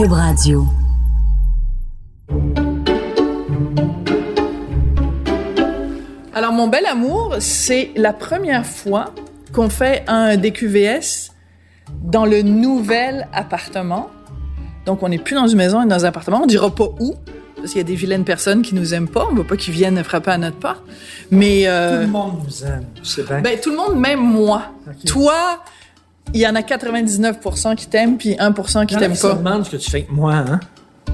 Cube Radio. Alors, mon bel amour, c'est la première fois qu'on fait un DQVS dans le nouvel appartement. Donc, on n'est plus dans une maison, on est dans un appartement. On dira pas où, parce qu'il y a des vilaines personnes qui nous aiment pas. On veut pas qu'ils viennent frapper à notre porte. Mais euh, Tout le monde nous aime, c'est bien. ben, tout le monde, même moi. Toi, il y en a 99% qui t'aiment, puis 1% qui t'aiment pas. demandent ce que tu fais avec moi, hein?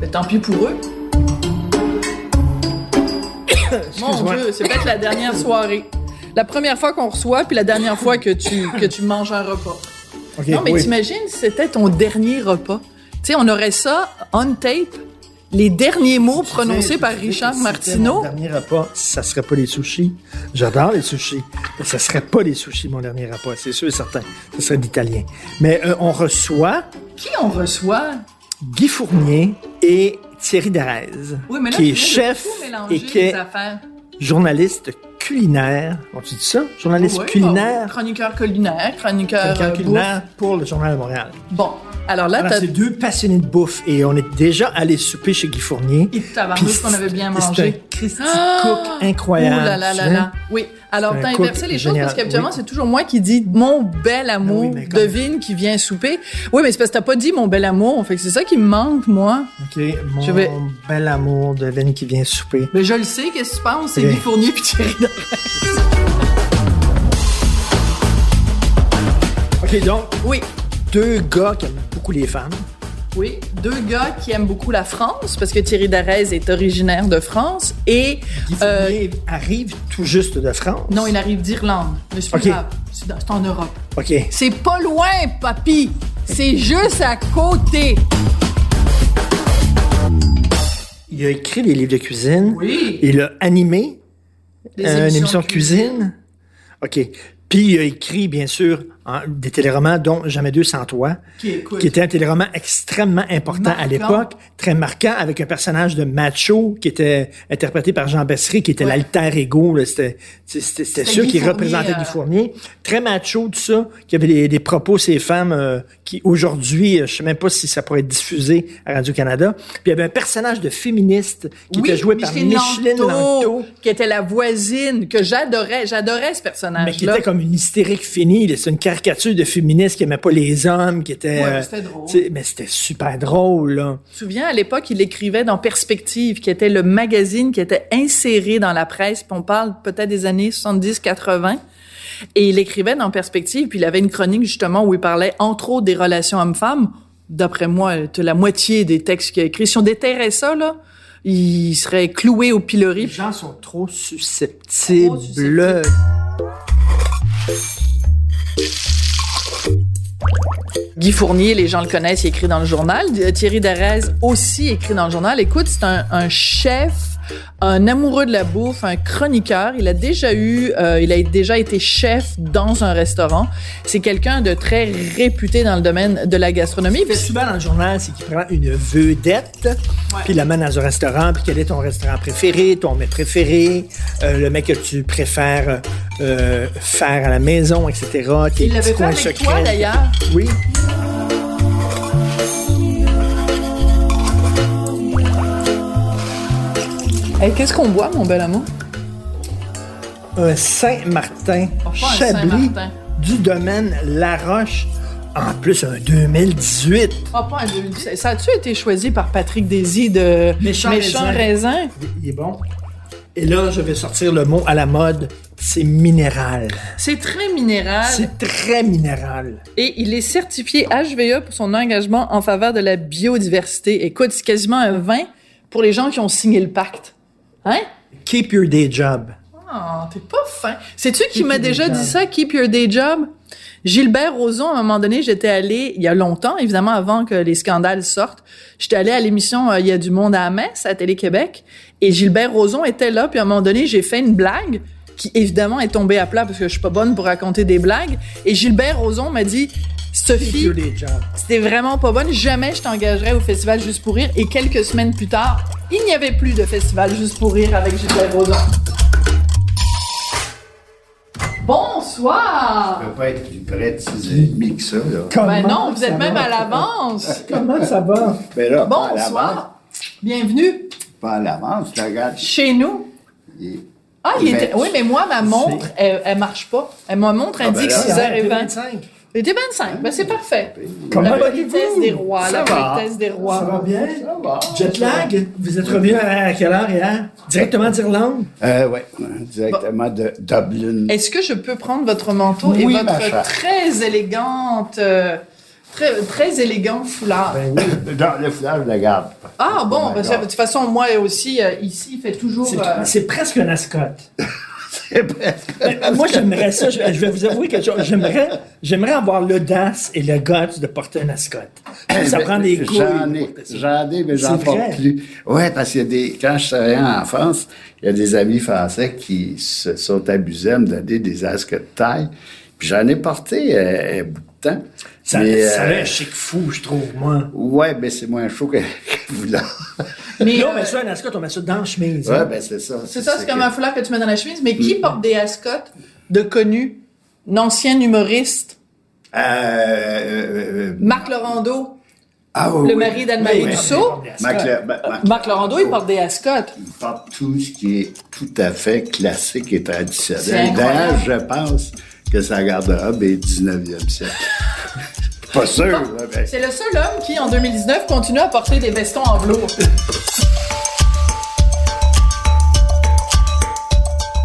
Ben, tant pis pour eux. Mon. Dieu, c'est peut-être la dernière soirée. La première fois qu'on reçoit, puis la dernière fois que tu, que tu manges un repas. Ok, Non, mais oui. t'imagines si c'était ton dernier repas. Tu sais, on aurait ça on tape, les derniers mots prononcés sais, par Richard Martineau. Mon dernier repas, ça serait pas les sushis. J'adore les sushis. Mais ça serait pas les sushis, mon dernier repas, c'est sûr et certain. Ça serait d'italien. Mais euh, on reçoit Qui on reçoit? Guy Fournier et Thierry Darez, Oui, mais là, qui est chef et qui est journaliste culinaire. On-tu dit ça? Journaliste Oui, culinaire? bon, chroniqueur culinaire, chroniqueur, euh, culinaire pour le Journal de Montréal. Bon, alors là, c'est deux passionnés de bouffe et on est déjà allé souper chez Guy Fournier. Et tabarnouche qu'on avait bien c'est- C'est un mangé. Christy Ah! Cook incroyable. Ouh là là là là. Oui. Alors, t'as inversé les choses parce qu'habituellement, Oui. c'est toujours moi qui dis mon bel amour, Ah oui, mais comme- devine qui vient souper. Oui, mais c'est parce que t'as pas dit mon bel amour. Fait que c'est ça qui me manque, moi. OK, mon Je vais- bel amour de Venne qui vient souper. Mais je le sais, qu'est-ce que tu penses? C'est. Guy Fournier puis Thierry. OK, donc, Oui. deux gars qui aiment beaucoup les femmes. Oui, deux gars qui aiment beaucoup la France parce que Thierry Darès est originaire de France et euh, Fournier arrive tout juste de France. non, il arrive d'Irlande. Mais c'est en Europe. OK. C'est pas loin, papy. C'est juste à côté. Il a écrit des livres de cuisine. Oui. Il a animé euh, une émission de de cuisine. OK. Puis il a écrit, bien sûr, en- des téléromans, dont Jamais deux sans toi, Qui, qui était un téléroman extrêmement important Marquant. à l'époque, très marquant, avec un personnage de macho qui était interprété par Jean Bessery, qui était Ouais. l'alter ego. C'était c'était- c'était C'était sûr Guy qui Fournier, représentait euh, Guy Fournier. Très macho, tout ça, qui avait des, des propos, ces femmes, euh, qui aujourd'hui, euh, je sais même pas si ça pourrait être diffusé à Radio-Canada. Puis il y avait un personnage de féministe qui oui, était joué par Micheline Lanto. qui était la voisine que j'adorais. J'adorais ce personnage-là. mais qui était comme une hystérique finie. C'est une caricature de féministe qui aimait pas les hommes, qui était... Ouais, euh, c'était drôle. Mais c'était super drôle, là. Je me souviens, à l'époque, il écrivait dans Perspective, qui était le magazine qui était inséré dans la presse, puis on parle peut-être des années 70-80. Et il écrivait dans Perspective, puis il avait une chronique justement où il parlait entre autres des relations hommes-femmes. D'après moi, la moitié des textes qu'il a écrits. Si on déterrait ça, là, il serait cloué au Les pilori. gens sont trop susceptibles. Trop susceptibles. Guy Fournier, les gens le connaissent, il écrit dans le journal. Thierry Darès aussi écrit dans le journal. Écoute, c'est un chef, un amoureux de la bouffe, un chroniqueur. Il a déjà eu, euh, il a déjà été chef dans un restaurant. C'est quelqu'un de très réputé dans le domaine de la gastronomie. Ce qui fait souvent dans le journal, c'est qu'il prend une vedette, puis il l'amène dans un restaurant, puis quel est ton restaurant préféré, ton mets préféré, euh, le mec que tu préfères euh, faire à la maison, etc. Il l'avait fait avec secrets. toi d'ailleurs. Oui. Hey, Qu'est-ce qu'on boit, mon bel amour? Un Saint-Martin, Chablis, du domaine Laroche. En plus, un 2018. Ah, pas un 2017. Ça a-tu été choisi par Patrick Désy de Méchant Raisin. Raisin? Il est bon. Et là, je vais sortir le mot à la mode. C'est minéral. C'est très minéral. C'est très minéral. Et il est certifié HVE pour son engagement en faveur de la biodiversité. Écoute, c'est quasiment un vin pour les gens qui ont signé le pacte. Hein? Keep your day job. Oh, t'es pas fin. Sais-tu qui m'a déjà job. dit ça, keep your day job? Gilbert Rozon, à un moment donné, j'étais allée, il y a longtemps, évidemment, avant que les scandales sortent, j'étais allée à l'émission euh, Il y a du monde à Metz, à Télé-Québec, et Gilbert Rozon était là, puis à un moment donné, j'ai fait une blague qui, évidemment, est tombée à plat parce que je suis pas bonne pour raconter des blagues, et Gilbert Rozon m'a dit, Sophie, c'était vraiment pas bonne. Jamais je t'engagerais au festival Juste pour rire. Et quelques semaines plus tard, il n'y avait plus de festival Juste pour rire avec Gilbert Rozon. Bonsoir! peut pas être plus près de 6h30 que ça, là. Comment Ben non, vous êtes même va? à l'avance. Comment ça va? Mais là, pas à. Bonsoir. Bienvenue Pas à l'avance, tu regardes. chez nous. Ah, il Mais- était... Oui, mais moi, ma montre, elle, elle marche pas. Elle, ma montre Ah, ben indique là, 6h20. 25. Il était 25. Ben, c'est parfait. Comment la politesse des rois. Ça la politesse des rois. Ça va bien? Ça va. Jet lag? Vous êtes revenu à quelle heure hier? Directement d'Irlande? Euh, ouais, directement de Dublin. Est-ce que je peux prendre votre manteau et Oui, votre ma chère. très élégante, euh, très, très élégant foulard? Ben oui. Dans le foulard, je le garde. ah bon, Oh que, God. de toute façon, moi aussi, euh, ici, il fait toujours... C'est- euh, C'est presque un ascotte. C'est presque. Euh, Moi, j'aimerais ça. Je, je vais vous avouer quelque chose. J'aimerais, j'aimerais avoir l'audace et le guts de porter un ascotte. Ça prend des couilles. J'en ai, j'en ai, mais j'en porte plus. Ouais, parce qu'il y a des, quand je travaillais en France, il y a des amis français qui se sont abusés à me donner des asques de taille. Puis j'en ai porté euh, bout de temps. Ça, Mais, ça euh, a un chic fou, je trouve, moi. Ouais, mais c'est moins chaud que, que vous là. mais, non, euh, mais ça, un ascotte, on met ça dans la chemise. Ouais, hein. ben c'est ça. c'est ça, c'est comme que- un foulard que tu mets dans la chemise. Mais Mm. qui porte des ascottes de connus? Un ancien humoriste, Euh, euh, euh, Marc Laurando, ah, oui, le oui. mari d'Anne-Marie Oui, Dussault. Mac- Marc Laurando, il porte des ascottes. Il porte tout ce qui est tout à fait classique et traditionnel. D'ailleurs, je pense que sa garde-robe est 19e siècle. Pas sûr, là, mais- C'est le seul homme qui, en 2019, continue à porter des vestons en velours.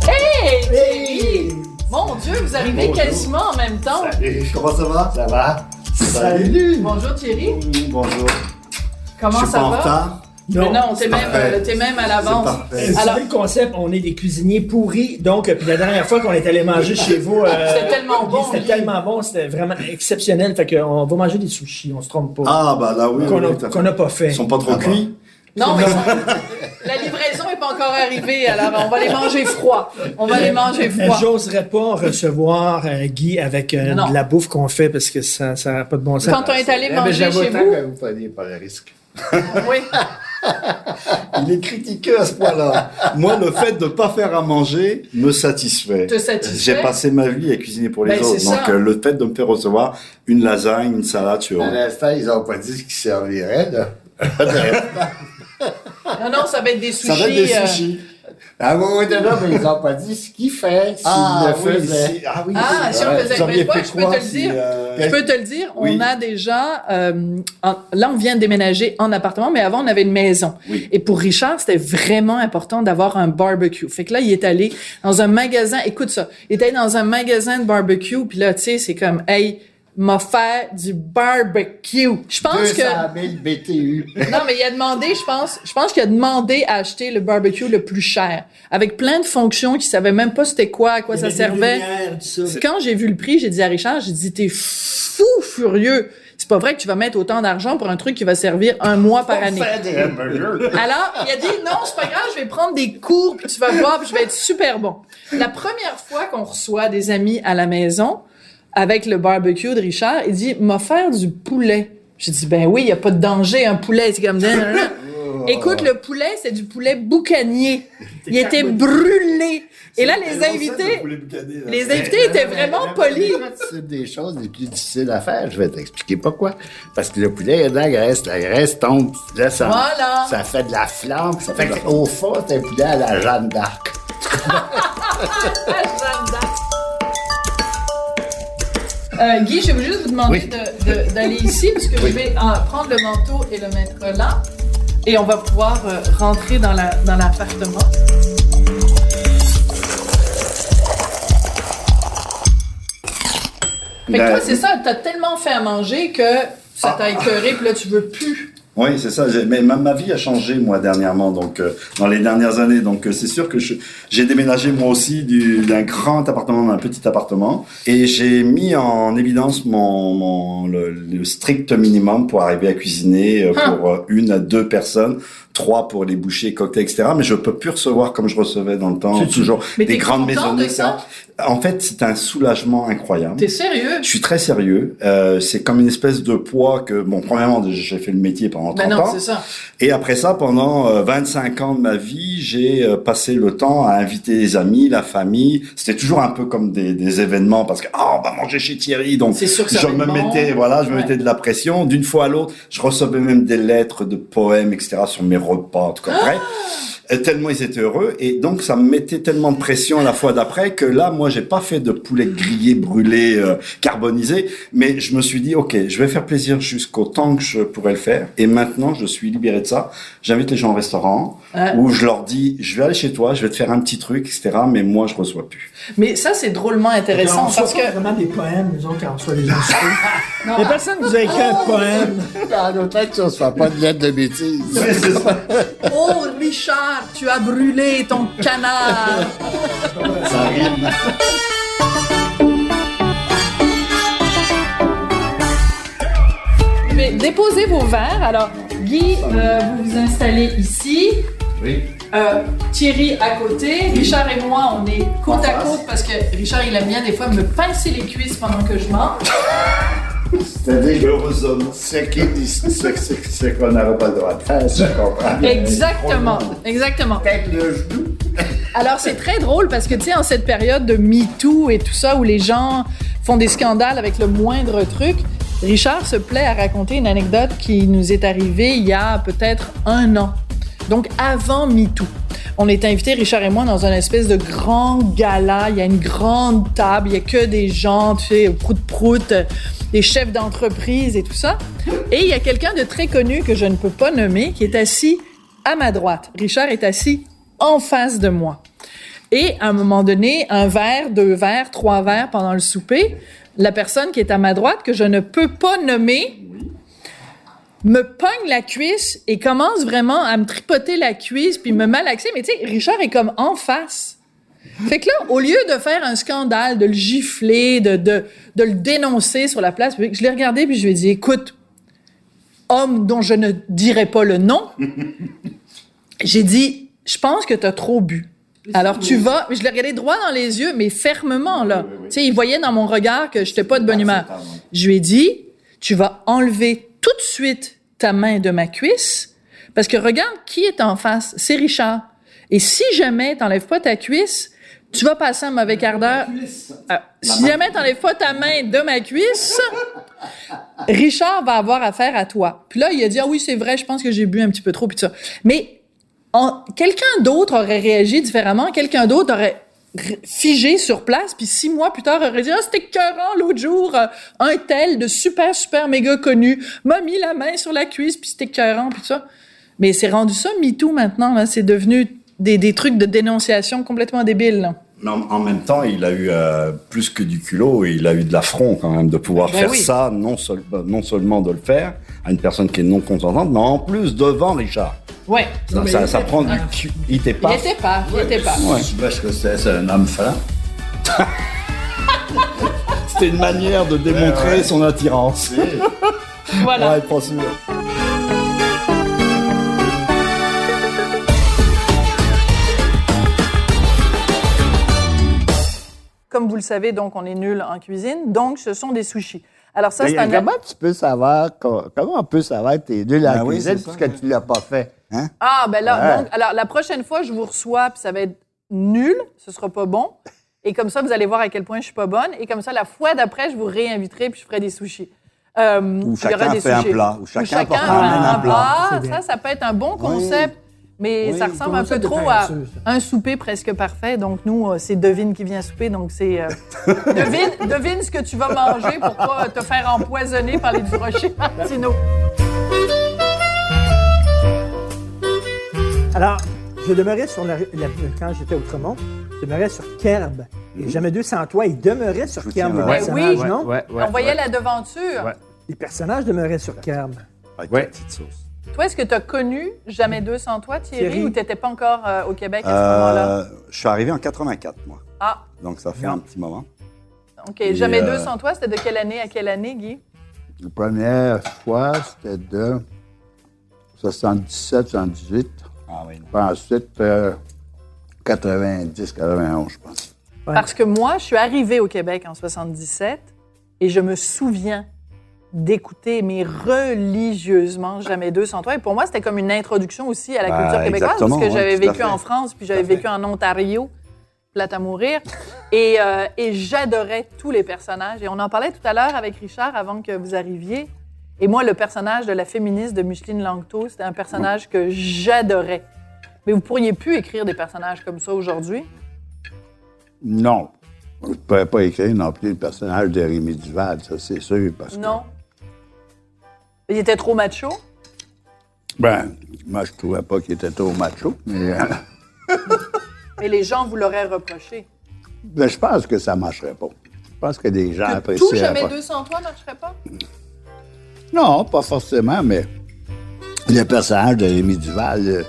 Hey, Thierry! Mon Dieu, vous arrivez Bonjour. quasiment en même temps. Salut, comment ça va? Ça va? Salut! Bonjour Thierry, Bonjour. comment Je suis ça pas en va? retard? Mais non, t'es même, euh, même à l'avance. Alors- le concept, on est des cuisiniers pourris. Donc, euh, puis la dernière fois qu'on est allé manger chez vous, euh, C'était tellement bon, C'était tellement bon, c'était vraiment exceptionnel. Fait qu'on va manger des sushis, on se trompe pas. Ah, bah là, oui. qu'on oui, n'a pas fait. Ils sont pas trop Ah, bah. cuits? Non, mais la livraison est pas encore arrivée, alors on va les manger froid. On va les manger Euh, froid. J'oserais pas recevoir euh, Guy avec euh, Non. de la bouffe qu'on fait parce que ça n'a pas de bon sens. Quand on est allé Eh ben, manger j'avoue chez tant vous, que vous preniez pas le risque. oui. Il est critiqué à ce point-là. Moi, le fait de pas faire à manger me satisfait. Te satisfait. J'ai passé ma vie à cuisiner pour les Ben, autres. Donc, ça. euh, le fait de me faire recevoir une lasagne, une salade sur À l'instant, ils n'ont pas dit ce qui servirait, là. Non, non, ça va être des sushis. Ça va être des euh, sushis. Ah oui, oui, non, non, mais ils n'ont pas dit ce qu'ils fait, s'ils Ah, le oui, faisaient. si- ah oui, Ah, si on faisait- mais fait je peux quoi te le si, dire. euh, Je peux te le dire, on Oui. a déjà... euh, en- là, on vient de déménager en appartement, mais avant, on avait une maison. Oui. Et pour Richard, c'était vraiment important d'avoir un barbecue. Fait que là, il est allé dans un magasin... Écoute ça. Il est allé dans un magasin de barbecue, puis là, tu sais, c'est comme... Hey, m'a fait du barbecue. Je pense 200 que... 000 BTU. Non, mais il a demandé, je pense, je pense qu'il a demandé à acheter le barbecue le plus cher, avec plein de fonctions qu'il savait même pas c'était quoi, à quoi ça servait. Quand j'ai vu le prix, j'ai dit à Richard, j'ai dit, t'es fou furieux. C'est pas vrai que tu vas mettre autant d'argent pour un truc qui va servir un mois par année. Faire des hamburgers. Alors, il a dit, non, c'est pas grave, je vais prendre des cours, puis tu vas voir, puis je vais être super bon. La première fois qu'on reçoit des amis à la maison, avec le barbecue de Richard, il dit, m'a faire du poulet. J'ai dit, ben oui, il y a pas de danger, un poulet, c'est comme... Écoute, le poulet, c'est du poulet boucanier. Il était brûlé. Et là, les invités, les invités étaient vraiment polis. C'est des choses les plus difficiles à faire. Je vais t'expliquer pourquoi. Parce que le poulet, a de la graisse. La graisse tombe. Là, ça, Voilà. ça fait de la flamme. Ça fait qu'au fond, c'est un poulet à la Jeanne d'Arc. Euh, Guy, je vais juste vous demander Oui. de- de- d'aller ici, parce que je vais euh, prendre le manteau et le mettre là. Et on va pouvoir euh, rentrer dans la dans l'appartement. Fait que toi, c'est ça, t'as tellement fait à manger que ça t'a écœuré, puis là, tu veux plus. Oui, c'est ça. Mais ma, ma vie a changé moi dernièrement, donc euh, dans les dernières années. Donc euh, c'est sûr que j'ai déménagé moi aussi du- d'un grand appartement à un petit appartement, et j'ai mis en évidence mon, mon le, le strict minimum pour arriver à cuisiner euh, pour euh, une à deux personnes, trois pour les bouchées, cocktails, etc. Mais je peux plus recevoir comme je recevais dans le temps, toujours Mais des grandes maisonnées. de ça? En fait, c'est un soulagement incroyable. T'es sérieux? Je suis très sérieux. Euh, c'est comme une espèce de poids que, bon, premièrement, j'ai fait le métier pendant 30 Ben non, ans. c'est ça. Et après ça, pendant euh, 25 ans de ma vie, j'ai euh, passé le temps à inviter les amis, la famille. C'était toujours un peu comme des, des événements parce que, ah, on va manger chez Thierry. Donc, sûr que je me mettais, voilà, je me mettais de la pression. D'une fois à l'autre, je recevais même des lettres de poèmes, etc. sur mes repas, en tout cas. Euh, tellement ils étaient heureux et donc ça me mettait tellement de pression la fois d'après que là moi j'ai pas fait de poulet grillé brûlé euh, carbonisé mais je me suis dit ok je vais faire plaisir jusqu'au temps que je pourrais le faire et maintenant je suis libéré de ça j'invite les gens au restaurant où je leur dis je vais aller chez toi je vais te faire un petit truc etc mais moi je reçois plus Mais ça, c'est drôlement on intéressant parce que. vraiment des poèmes, nous autres, quand on reçoit des gens Il y a personne qui nous a écrit un poème. En autant que ça se fait pas de lettres de bêtises. Oh, Richard, tu as brûlé ton canard! ça rime Mais déposez vos verres. Alors, Guy, euh, vous vous installez ici. Oui. Euh, Thierry à côté, Richard et moi, on est côte à côte parce que Richard, il aime bien des fois me pincer les cuisses pendant que je mange. C'est-à-dire ce qu'on n'aurait pas le droit de faire, je comprends bien. Exactement, exactement. Peut-être le genou. Alors, c'est très drôle parce que, tu sais, en cette période de MeToo et tout ça, où les gens font des scandales avec le moindre truc, Richard se plaît à raconter une anecdote qui nous est arrivée il y a peut-être un an. Donc, avant MeToo. On est invités, Richard et moi, dans un espèce de grand gala. Il y a une grande table, il y a que des gens, tu sais, prout-prout, des chefs d'entreprise et tout ça. Et il y a quelqu'un de très connu que je ne peux pas nommer qui est assis à ma droite. Richard est assis en face de moi. Et à un moment donné, un verre, deux verres, trois verres pendant le souper, la personne qui est à ma droite, que je ne peux pas nommer, me pogne la cuisse et commence vraiment à me tripoter la cuisse puis me malaxer. Mais tu sais, Richard est comme en face. Fait que là, au lieu de faire un scandale, de le gifler, de, de, de le dénoncer sur la place publique, je l'ai regardé puis je lui ai dit, écoute, homme dont je ne dirai pas le nom, j'ai dit, je pense que tu as trop bu. Alors tu vas, mais je l'ai regardé droit dans les yeux, mais fermement là. Tu sais, il voyait dans mon regard que j'étais pas de bonne humeur. Je lui ai dit, tu vas enlever tout de suite ta main de ma cuisse, parce que regarde qui est en face, c'est Richard. Et si jamais t'enlèves pas ta cuisse, tu vas passer un mauvais quart d'heure. Euh, si jamais t'enlèves pas ta main de ma cuisse, Richard va avoir affaire à toi. Puis là, il a dit, ah oui, c'est vrai, je pense que j'ai bu un petit peu trop, puis tout ça. Mais quelqu'un d'autre aurait réagi différemment, quelqu'un d'autre aurait figé sur place, puis six mois plus tard aurait dit, ah, c'était écœurant l'autre jour, euh, un tel de super, super méga connu m'a mis la main sur la cuisse, puis c'était écœurant, puis tout ça. Mais c'est rendu ça, MeToo, maintenant, là. C'est devenu des, des trucs de dénonciation complètement débiles. Mais en, en même temps, il a eu euh, plus que du culot et il a eu de l'affront quand même de pouvoir Ben faire oui. ça, non, seul- non seulement de le faire à une personne qui est non consentante, mais en plus devant Richard. Ouais. Ça, ça, ça prend du cu- Il était Il pas. était pas, il était pas. Parce que c'est c'est un homme franc. C'était une manière de démontrer son attirance. Voilà. Ouais, Comme vous le savez, donc, on est nul en cuisine, donc ce sont des sushis. Alors ça, c'est un... comment tu peux savoir, co- comment on peut savoir que t'es nul la Ben oui, cuisine puisque tu l'as pas fait? Hein? Ah, ben là, Ouais. donc, alors la prochaine fois, je vous reçois, puis ça va être nul, ce sera pas bon. Et comme ça, vous allez voir à quel point je suis pas bonne. Et comme ça, la fois d'après, je vous réinviterai, puis je ferai des sushis. Euh, il y aura chacun des fait un plat, ou Ou chacun chacun fait amène un un plat. Bien. Ça, ça peut être un bon concept. Mais Oui, ça ressemble un peu trop à un souper presque parfait. Donc, nous, euh, c'est devine qui vient souper. Donc, c'est euh, devine, devine ce que tu vas manger pour pas te faire empoisonner par les Durocher Martineau. Alors, je demeurais sur la, la- quand j'étais au Tremont, je demeurais sur Kerb. Et jamais deux sans toi, il demeurait sur Je Kerb, tiens, les ouais. personnages, oui. non? Ouais, ouais, On voyait ouais. la devanture. Ouais. Les personnages demeuraient sur Kerb. Avec Ouais. la petite sauce. Toi, est-ce que tu as connu Jamais deux sans toi, Thierry, Thierry. ou tu n'étais pas encore euh, au Québec à ce moment-là? Euh, je suis arrivé en 84, moi. Ah, Donc, ça fait un petit moment. OK. Et, Jamais euh, deux sans toi, c'était de quelle année à quelle année, Guy? La première fois, c'était de 77, 78. Ah oui. Puis ensuite, euh, 90, 91, je pense. Ouais. Parce que moi, je suis arrivée au Québec en 77 et je me souviens d'écouter, mais religieusement, Jamais deux sans toi. Et pour moi, c'était comme une introduction aussi à la Ben, culture québécoise, parce que j'avais à vécu en France, puis j'avais vécu en Ontario, plate à mourir. Et, euh, et j'adorais tous les personnages. Et on en parlait tout à l'heure avec Richard avant que vous arriviez. Et moi, le personnage de la féministe de Micheline Langto, c'était un personnage que j'adorais. Mais vous pourriez plus écrire des personnages comme ça aujourd'hui? Non. Je ne pourrais pas écrire non plus le personnage de Rémi Duval, ça, c'est sûr. Parce que, Non. Il était trop macho? ben, moi, je trouvais pas qu'il était trop macho, mais euh, Mais les gens vous l'auraient reproché. ben, je pense que ça marcherait pas. Je pense que des gens Que tout jamais pas. 200 toi marcherait pas? Non, pas forcément, mais le personnage de Rémi Duval, euh,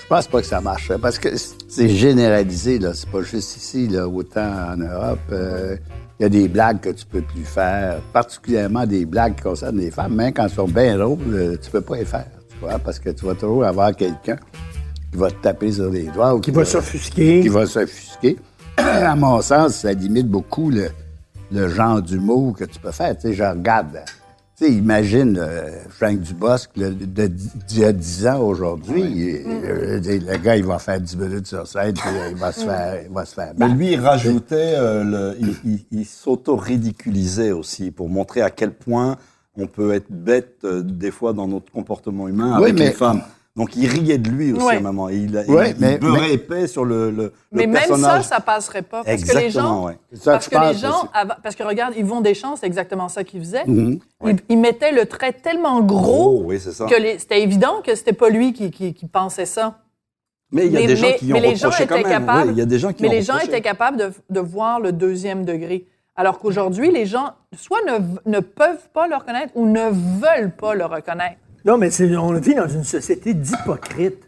je pense pas que ça marcherait parce que c'est généralisé, là. C'est pas juste ici, là. Autant en Europe, euh, il y a des blagues que tu peux plus faire, particulièrement des blagues qui concernent les femmes, même quand elles sont bien drôles, euh, tu peux pas les faire, tu vois, parce que tu vas toujours avoir quelqu'un qui va te taper sur les doigts ou Qui va s'offusquer. qui va s'offusquer. à mon sens, ça limite beaucoup le, le genre d'humour que tu peux faire. Tu sais, je regarde. Tu sais, imagine euh, Frank Dubosc d'il y a 10 ans aujourd'hui. et, euh, le gars, il va faire 10 minutes sur scène, puis euh, il va se faire, il va se faire Mais lui, il rajoutait, euh, le- il, il- il s'auto-ridiculisait aussi pour montrer à quel point on peut être bête euh, des fois dans notre comportement humain Oui, avec mais- les femmes. Donc il riait de lui aussi Ouais. à un moment. Et il, a- Ouais, il, mais- il beurrait mais- épais sur le, le, le Mais même ça, personnage. ça passerait pas. Parce que les Exactement, gens. ouais. Ça Parce que les gens, avant- parce que regarde, Yvon Deschamps, c'est exactement ça qu'il faisait. Mhm. Il, il mettait le trait tellement gros Oh, oui, c'est ça. que les- c'était évident que c'était pas lui qui, qui- qui pensait ça. Mais il y a Mais- des gens mais- qui mais ont les gens quand étaient même. capables- Oui, il y a des gens qui Mais ont les gens étaient capables de, de voir le deuxième degré. Alors qu'aujourd'hui, les gens soit ne, ne peuvent pas le reconnaître ou ne veulent pas le reconnaître. Non, mais on vit dans une société d'hypocrites.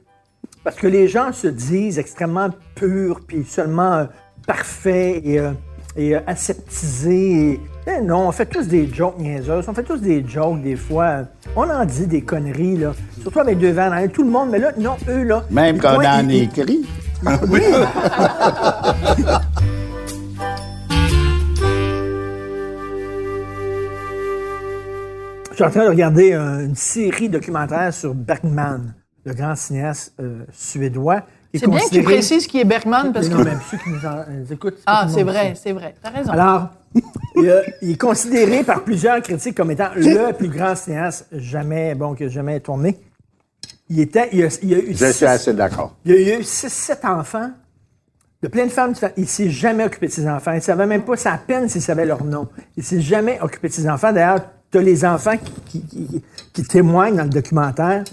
Parce que les gens se disent extrêmement purs, puis seulement euh, parfaits et, euh, et euh, aseptisés. Et- eh non, on fait tous des jokes niaiseuses. On fait tous des jokes des fois. On en dit des conneries, là. Surtout avec deux vannes. Tout le monde, mais là, non, eux, là. Même quand on en écrit. Oui. suis en train de regarder une série documentaire sur Bergman, le grand cinéaste euh, suédois. C'est bien que tu précises qui est Bergman parce Mais que. non, même ceux qui nous en- euh, écoutent. Ah, c'est vrai, c'est vrai. T'as raison. Alors, il, euh, il est considéré par plusieurs critiques comme étant le plus grand cinéaste jamais, bon, qui a jamais tourné. Il était, il a, il a eu Je six- suis assez d'accord. il a eu 6-7 enfants, de plein de femmes. Il s'est jamais occupé de ses enfants. Il ne savait même pas, c'est à peine s'il savait leur nom. Il s'est jamais occupé de ses enfants. D'ailleurs, tu as les enfants qui, qui- qui- qui témoignent dans le documentaire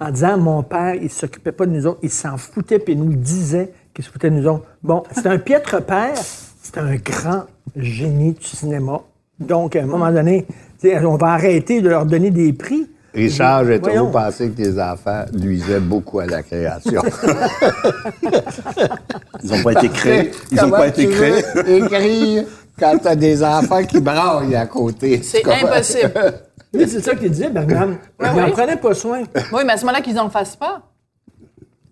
en disant Mon père, il s'occupait pas de nous autres, il s'en foutait, puis il nous disait qu'il se foutait de nous autres. Bon, c'est un piètre père, c'est un grand génie du cinéma. Donc, à un moment donné, on va arrêter de leur donner des prix. Richard, j'ai toujours pensé que tes enfants nuisaient beaucoup à la création. Ils n'ont pas été créés. Ils n'ont pas été créés. écrire? Quand t'as des enfants qui braillent à côté. C'est impossible. Oui, c'est ça qu'il disait, Bergman. Il n'en oui. prenait pas soin. Oui, mais à ce moment-là, qu'ils n'en fassent pas.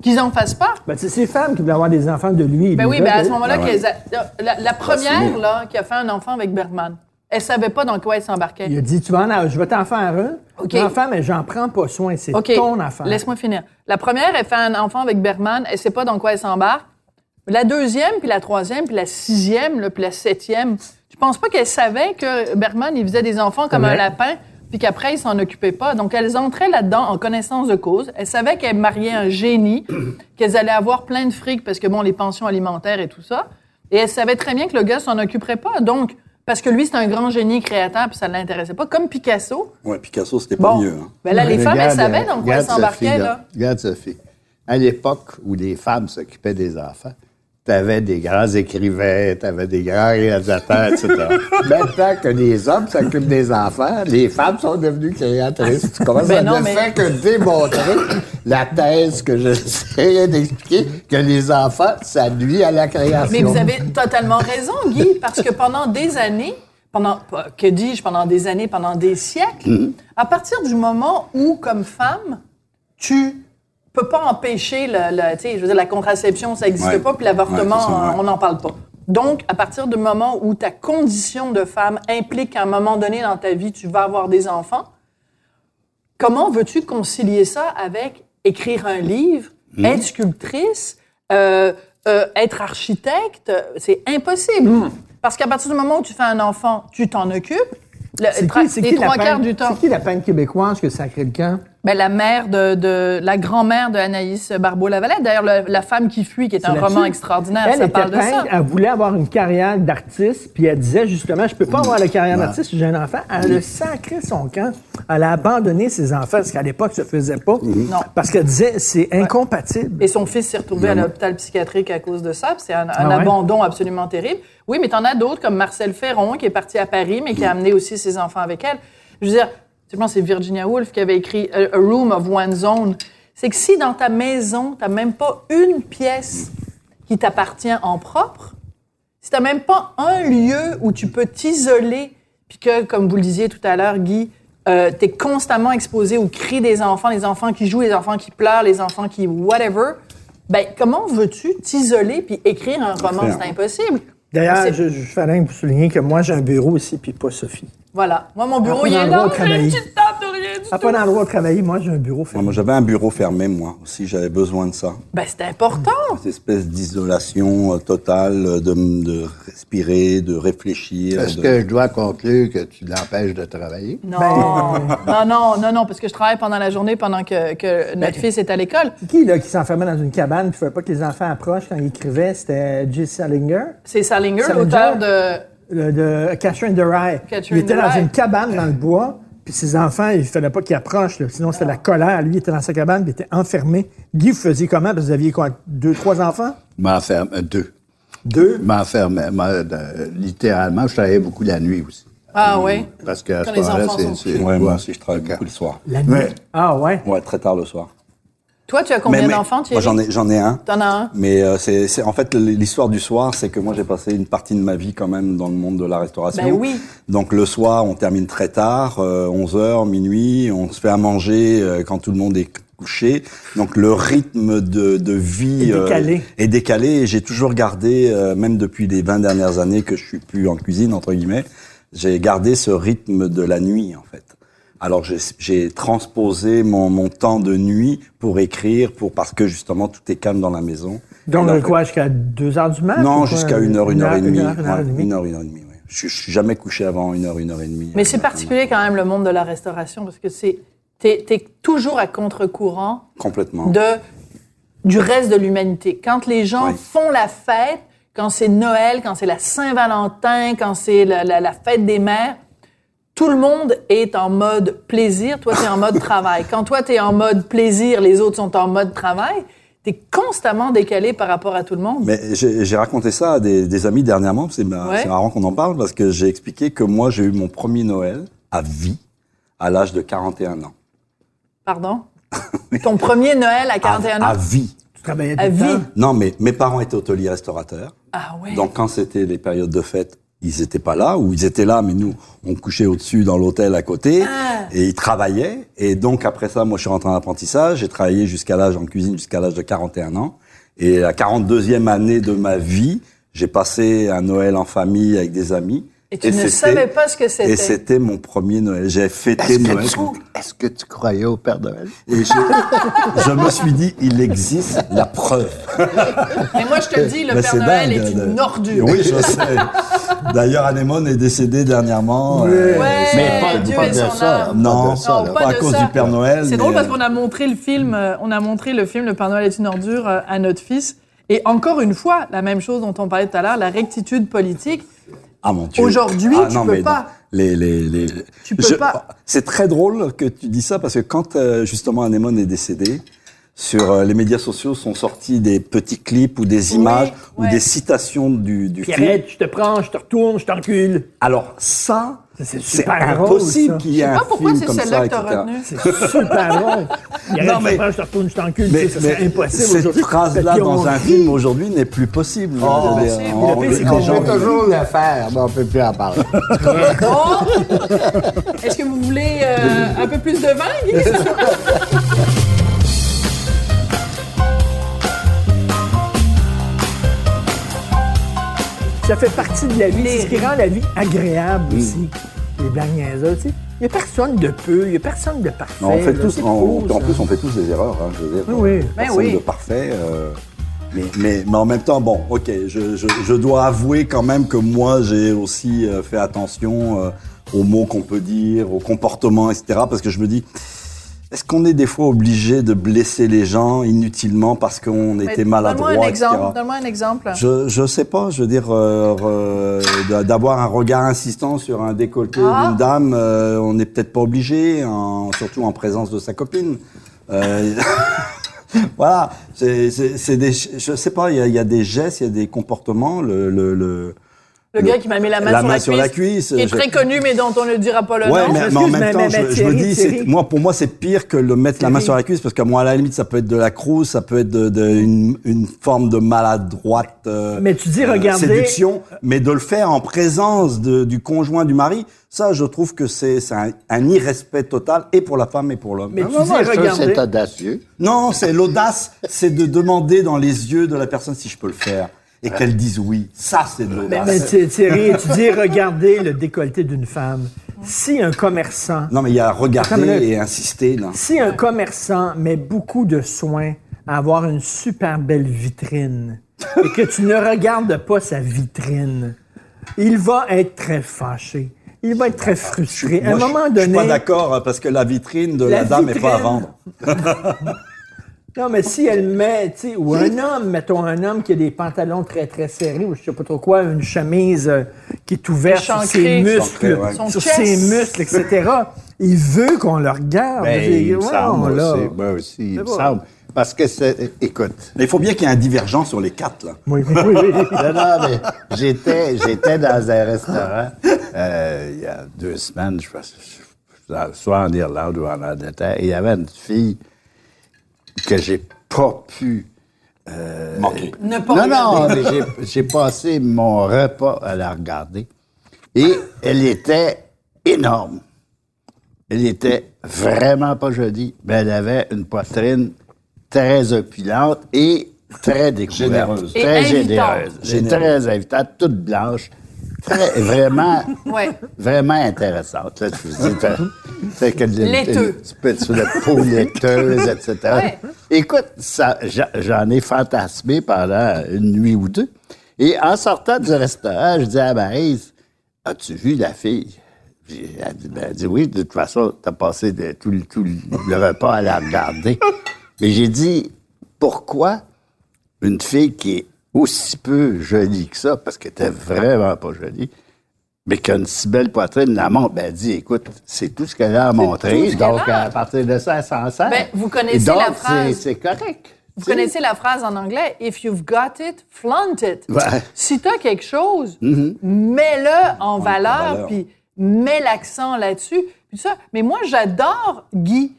Qu'ils n'en fassent pas. Ben, c'est ces femmes qui voulaient avoir des enfants de lui. Ben oui, mais à eux. ce moment-là, Ah ouais. a- la, la première là, qui a fait un enfant avec Bergman, elle savait pas dans quoi elle s'embarquait. Il a dit, tu vas en, je vais t'en faire un. OK. L'enfant, mais j'en prends pas soin. C'est ton affaire. Laisse-moi finir. La première, elle fait un enfant avec Bergman, elle sait pas dans quoi elle s'embarque. La deuxième, puis la troisième, puis la sixième, là, puis la septième, je pense pas qu'elle savait que Bergman, il faisait des enfants comme un lapin, puis qu'après, il s'en occupait pas. Donc, elles entraient là-dedans en connaissance de cause. Elles savaient qu'elles mariaient un génie, qu'elles allaient avoir plein de fric parce que, bon, les pensions alimentaires et tout ça. Et elles savaient très bien que le gars s'en occuperait pas. Donc, parce que lui, c'est un grand génie créateur, puis ça ne l'intéressait pas. Comme Picasso. Ouais, Picasso, c'était pas Bon. mieux. hein. Ben là, les femmes, elles savaient dans quoi elles regarde Sophie, s'embarquaient, là. Regarde Sophie. À l'époque où les femmes s'occupaient des enfants, T'avais des grands écrivains, t'avais des grands réalisateurs, etc. Maintenant que les hommes s'occupent des enfants, les femmes sont devenues créatrices. Tu commences Ben à non, ne mais- faire que démontrer la thèse que j'essayais d'expliquer, que les enfants, ça nuit à la création. Mais vous avez totalement raison, Guy, parce que pendant des années, pendant, que dis-je, pendant des années, pendant des siècles, Mm-hmm. à partir du moment où, comme femme, tu peux pas empêcher le, je veux dire, la contraception, ça n'existe Ouais. pas, puis l'avortement, Ouais, ça, on n'en parle pas. Donc, à partir du moment où ta condition de femme implique qu'à un moment donné dans ta vie, tu vas avoir des enfants, comment veux-tu concilier ça avec écrire un livre, Hmm. être sculptrice, euh, euh, être architecte? C'est impossible. Hmm. Parce qu'à partir du moment où tu fais un enfant, tu t'en occupes. Le, C'est qui, c'est les qui trois la quarts peine, du temps. c'est qui la peine québécoise que sacré le camp? Ben, la mère de, de la grand-mère de Anaïs Barbeau-Lavalette, d'ailleurs, le- la femme qui fuit, qui est, un roman extraordinaire, Elle ça était parle de ça. peintre, elle voulait avoir une carrière d'artiste, puis elle disait justement, je peux pas avoir la carrière d'artiste si j'ai un enfant. Elle a sacré son camp. Elle a abandonné ses enfants, parce qu'à l'époque, ça se faisait pas. Non. Parce qu'elle disait, c'est incompatible. Et son fils s'est retrouvé à l'hôpital psychiatrique à cause de ça. C'est un, un Ah ouais? abandon absolument terrible. Oui, mais t'en as d'autres, comme Marcel Ferron, qui est parti à Paris, mais qui a amené aussi ses enfants avec elle. Je veux dire, je pense que c'est Virginia Woolf qui avait écrit A, A Room of One's Own. C'est que si dans ta maison, t'as même pas une pièce qui t'appartient en propre, si t'as même pas un lieu où tu peux t'isoler, puis que, comme vous le disiez tout à l'heure, Guy, euh, t'es constamment exposé aux cris des enfants, les enfants qui jouent, les enfants qui pleurent, les enfants qui whatever, ben comment veux-tu t'isoler puis écrire un roman? C'est impossible. D'ailleurs, je, je rien pour souligner que moi, j'ai un bureau ici, puis pas Sophie. Voilà. Moi, mon bureau, Ah, il on a est là. J'ai une petite table de rien du Ah, tout. pas d'endroit où travailler, moi, j'ai un bureau fait. Moi, j'avais un bureau fermé, moi aussi, j'avais besoin de ça. Ben, c'est important. Cette espèce d'isolation euh, totale, euh, de, de respirer, de réfléchir. Est-ce de- que je dois conclure que tu l'empêches de travailler? Non. non, non, non, non, parce que je travaille pendant la journée pendant que, que notre fils est à l'école. Qui, là, qui s'enfermait dans une cabane, puis il fallait pas que les enfants approchent quand il écrivait? C'était J. Salinger, C'est Salinger, Salinger. l'auteur de. Le, de Catcher in the Rye. Catcher il était dans Rye. une cabane dans le bois, puis ses enfants, il fallait pas qu'ils approchent, là, sinon c'était la colère. Lui, il était dans sa cabane, puis il était enfermé. Guy, vous faisiez comment? Parce que vous aviez quoi, deux, trois enfants? M'enferme, euh, deux. Deux? M'enfermais. Moi, euh, littéralement, je travaillais beaucoup la nuit aussi. Ah, oui. Parce que à ce les moment-là, enfants c'est-. Ouais, moi aussi, je travaille beaucoup le soir. La nuit? Ah ouais? Ouais, très tard le soir. Toi, tu as combien Mais- mais- d'enfants, Moi, j'en ai, j'en ai un. T'en as un? Mais euh, c'est, c'est- en fait l'histoire du soir, c'est que moi j'ai passé une partie de ma vie quand même dans le monde de la restauration. Ben oui. Donc le soir, on termine très tard, 11 h minuit, on se fait à manger euh, quand tout le monde est couché. Donc le rythme de, de vie Est décalé. euh, est décalé. Et j'ai toujours gardé, euh, même depuis les 20 dernières années que je suis plus en cuisine entre guillemets, j'ai gardé ce rythme de la nuit en fait. Alors j'ai, transposé mon, mon temps de nuit pour écrire, pour parce que justement tout est calme dans la maison. Donc, Alors, quoi, jusqu'à deux heures du mat? ou non, jusqu'à une heure, une heure et demie. Une heure, une heure et demie. Ouais. Je, je suis jamais couché avant une heure, une heure et demie. Mais c'est Exactement. particulier quand même le monde de la restauration parce que c'est t'es es toujours à contre-courant Complètement. de du reste de l'humanité. Quand les gens Oui. font la fête, quand c'est Noël, quand c'est la Saint-Valentin, quand c'est la, la- la fête des mères, tout le monde est en mode plaisir. Toi, tu es en mode travail. Quand toi, tu es en mode plaisir, les autres sont en mode travail. Tu es constamment décalé par rapport à tout le monde. Mais j'ai raconté ça à des, des amis dernièrement. C'est Ouais. marrant qu'on en parle parce que j'ai expliqué que moi, j'ai eu mon premier Noël à vie à l'âge de 41 ans. Pardon? Ton premier Noël à 41 à, ans? à vie. Tu travaillais À vie? Non, mais mes parents étaient hôteliers restaurateurs. Ah ouais. Donc quand c'était les périodes de fête, ils étaient pas là, ou ils étaient là, mais nous, on couchait au-dessus dans l'hôtel à côté, Ah. et ils travaillaient. Et donc après ça, moi, je suis rentré en apprentissage. J'ai travaillé jusqu'à l'âge en cuisine jusqu'à l'âge de 41 ans. Et la 42e année de ma vie, j'ai passé un Noël en famille avec des amis. Et tu ne c'était- savais pas ce que c'était. Et c'était mon premier Noël. J'ai fêté Est-ce Noël. que, est-ce que tu croyais au Père Noël? Et je, je me suis dit, il existe la preuve. Mais moi, je te le dis, le Père Noël dingue, est de- une ordure. Oui, je sais. D'ailleurs, Anémone est décédée dernièrement. euh, Ouais, Mais pas- Dieu pas de ça. Non, Pas de ça, Non, là. pas à cause ça. du Père Noël. C'est mais, drôle parce euh, qu'on a montré le film, euh, on a montré le film Le Père Noël est une ordure euh, à notre fils. Et encore une fois, la même chose dont on parlait tout à l'heure, la rectitude politique. Ah mon Dieu. Aujourd'hui, ah, tu non, peux mais pas. non. Les, les, les... Tu peux pas. C'est très drôle que tu dis ça parce que quand euh, justement Anémone est décédé, sur euh, les médias sociaux sont sortis des petits clips ou des images ou ouais. des citations du, du Puis film. je te prends, je te retourne, je t'encule. Alors ça, Ça, c'est impossible qu'il y ait Je sais un pas pourquoi film c'est celle-là que t'as retenu. C'est super drôle. Il Non, mais- je te retourne, je t'encule. Mais, ça serait mais impossible cette phrase-là dans un film aujourd'hui n'est plus possible. pire, c'est qu'on peut toujours le faire, mais on peut plus en parler. Est-ce que vous voulez euh, un peu plus de vin, Ça fait partie de la vie. C'est ce qui rend la vie agréable aussi. Les blagues niaiseuses, tu sais. Il n'y a personne de peu, il n'y a personne de parfait. Non, on fait là. tous, on- faux, en plus, on fait tous des erreurs. Hein, je veux dire, Oui, oui. Ben personne oui. de parfait. euh, mais, mais, mais en même temps, bon, ok, je, je, je dois avouer quand même que moi, j'ai aussi euh, fait attention euh, aux mots qu'on peut dire, aux comportements, etc. Parce que je me dis, est-ce qu'on est des fois obligé de blesser les gens inutilement parce qu'on était maladroit, Donne-moi un etc. exemple. Donne-moi un exemple. Je je sais pas, je veux dire euh, d'a- d'avoir un regard insistant sur un décolleté Ah. d'une dame, euh, on n'est peut-être pas obligé, en- surtout en présence de sa copine. Euh, voilà, c'est des, je sais pas, il y y a des gestes, il y a des comportements, le le, le Le gars qui m'a mis la main, la sur, main la sur la cuisse, Qui est je- très connu, mais dont on ne dira pas le Ouais, nom. mais, mais en même temps, mais- je, mais je me dis, moi, pour moi, c'est pire que le mettre la main sur la cuisse, parce que moi, à la limite, ça peut être de la crouse, ça peut être de, de- une, une forme de maladroite euh, Mais tu dis, euh, regardez- séduction, mais de le faire en présence de- du conjoint du mari, ça, je trouve que c'est c'est un, un irrespect total, et pour la femme et pour l'homme. Mais Non, tu non, dis, moi, regardez. c'est audacieux. Non, c'est l'audace, c'est de demander dans les yeux de la personne si je peux le faire, et qu'elle dise oui. Ça, c'est de Mais, l'audace. mais Thi- Thierry, tu dis, regardez le décolleté d'une femme. Si un commerçant, Non, mais il y a regarder et insister, là. si un commerçant met beaucoup de soin à avoir une super belle vitrine et que tu ne regardes pas sa vitrine, il va être très fâché. Il va être très frustré. À un moment Je suis donné. pas d'accord, hein, parce que la vitrine de La la, dame n'est pas à vendre. Non, mais si elle met, tu sais, ou un homme, mettons un homme qui a des pantalons très très serrés, ou je sais pas trop quoi, une chemise euh, qui est ouverte sur ses muscles, ouais. Sur chest. ses muscles, etc. Il veut qu'on le regarde. Ben, il me semble là. aussi. Moi aussi, il me bon. semble. Parce que c'est... Écoute, Mais il faut bien qu'il y ait un divergent sur les quatre, là. Oui, oui, oui. Non, non, mais j'étais, j'étais dans un restaurant euh, il y a deux semaines, je pense, soit en Irlande ou en Angleterre, et il y avait une fille que j'ai pas pu. euh, Manquer. Ne pas non, regarder. non, mais j'ai, j'ai passé mon repas à la regarder. Et elle était énorme. Elle était vraiment pas jolie, mais elle avait une poitrine très opulente et très découverte. Généreuse. Très généreuse. Généreuse. Très invitante, toute blanche. Très, vraiment, Ouais. vraiment intéressante. Là, vous dis, que Laiteux. une petite de peau laiteuse, etc. Ouais. Écoute, j'en- ai fantasmé pendant une nuit ou deux. Et en sortant du restaurant, je dis à Maryse, as-tu vu la fille? Elle dit, ben, elle dit oui, de toute façon, t'as passé de- tout, le- tout le repas à la regarder. Mais j'ai dit, pourquoi une fille qui est aussi peu jolie que ça, parce qu'elle était vraiment pas jolie, mais qui a une si belle poitrine, la montre, ben, elle dit, écoute, c'est tout ce qu'elle a à montrer. Donc, à partir de ça, elle s'en sert. Ben, vous connaissez Et donc, la phrase. c'est- correct. Vous connaissez la phrase en anglais If you've got it, flaunt it. Ouais. Mm-hmm. Si tu as quelque chose, mets-le en valeur, valeur. puis mets l'accent là-dessus. Mais moi, j'adore, Guy,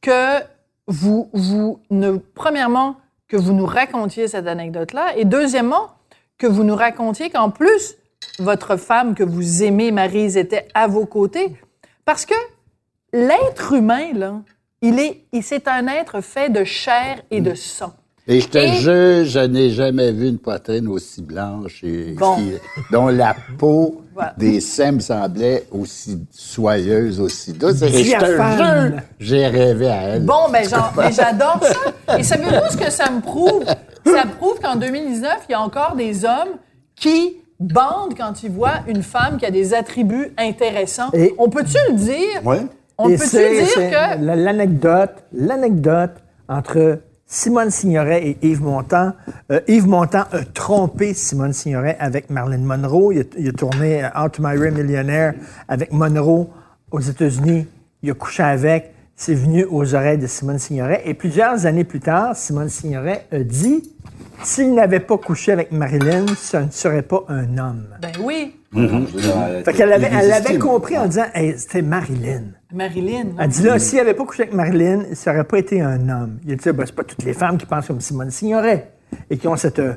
que vous, vous ne, premièrement, que vous nous racontiez cette anecdote-là, et deuxièmement, que vous nous racontiez qu'en plus, votre femme que vous aimez, Maryse, était à vos côtés. Parce que l'être humain, là, il est, c'est un être fait de chair et de sang. Et je te Et- jure, je n'ai jamais vu une poitrine aussi blanche et Bon. qui- dont la peau Voilà. des seins me semblait aussi soyeuse, aussi douce. Et je te jure, j'ai rêvé à elle. Bon, ben, j'adore ça. Et savez-vous ce que ça me prouve? Ça prouve qu'en 2019, il y a encore des hommes qui bandent quand ils voient une femme qui a des attributs intéressants. Et- On peut-tu le dire? Ouais. On peut-tu dire que... la- L'anecdote, l'anecdote entre Simone Signoret et Yves Montand. Euh, Yves Montand a trompé Simone Signoret avec Marilyn Monroe. Il a, tourné euh, How to Marry a Millionaire avec Monroe aux États-Unis. Il a couché avec. c'est venu aux oreilles de Simone Signoret. Et plusieurs années plus tard, Simone Signoret a dit s'il n'avait pas couché avec Marilyn, ce ne serait pas un homme. Ben oui, Fait qu'elle avait, elle avait compris en disant hey, c'était Marilyn. Marilyn. Elle dit là, s'il n'avait pas couché avec Marilyn, il n'aurait pas été un homme. Il a dit, ben, c'est pas toutes les femmes qui pensent comme Simone Signoret et qui ont cette euh,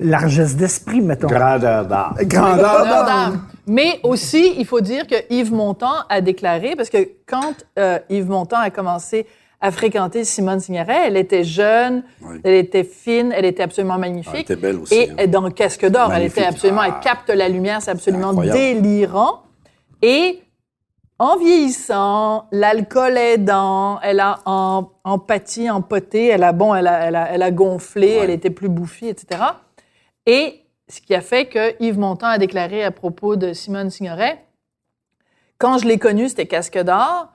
largesse d'esprit, mettons. Grandeur d'art. Grandeur d'âme. d'âme. Mais aussi, il faut dire que Yves Montand a déclaré, parce que quand euh, Yves Montand a commencé à fréquenter Simone Signoret, elle était jeune, Oui. elle était fine, elle était absolument magnifique. Elle était belle aussi, Et hein. dans Casque d'or, elle était absolument, elle Ah. capte la lumière, c'est absolument délirant. Et en vieillissant, l'alcool aidant, elle a en, empathie, empoté, elle a, bon, elle a, elle a, elle a gonflé, elle était plus bouffie, etc. Et ce qui a fait que Yves Montand a déclaré à propos de Simone Signoret, quand je l'ai connue, c'était Casque d'or,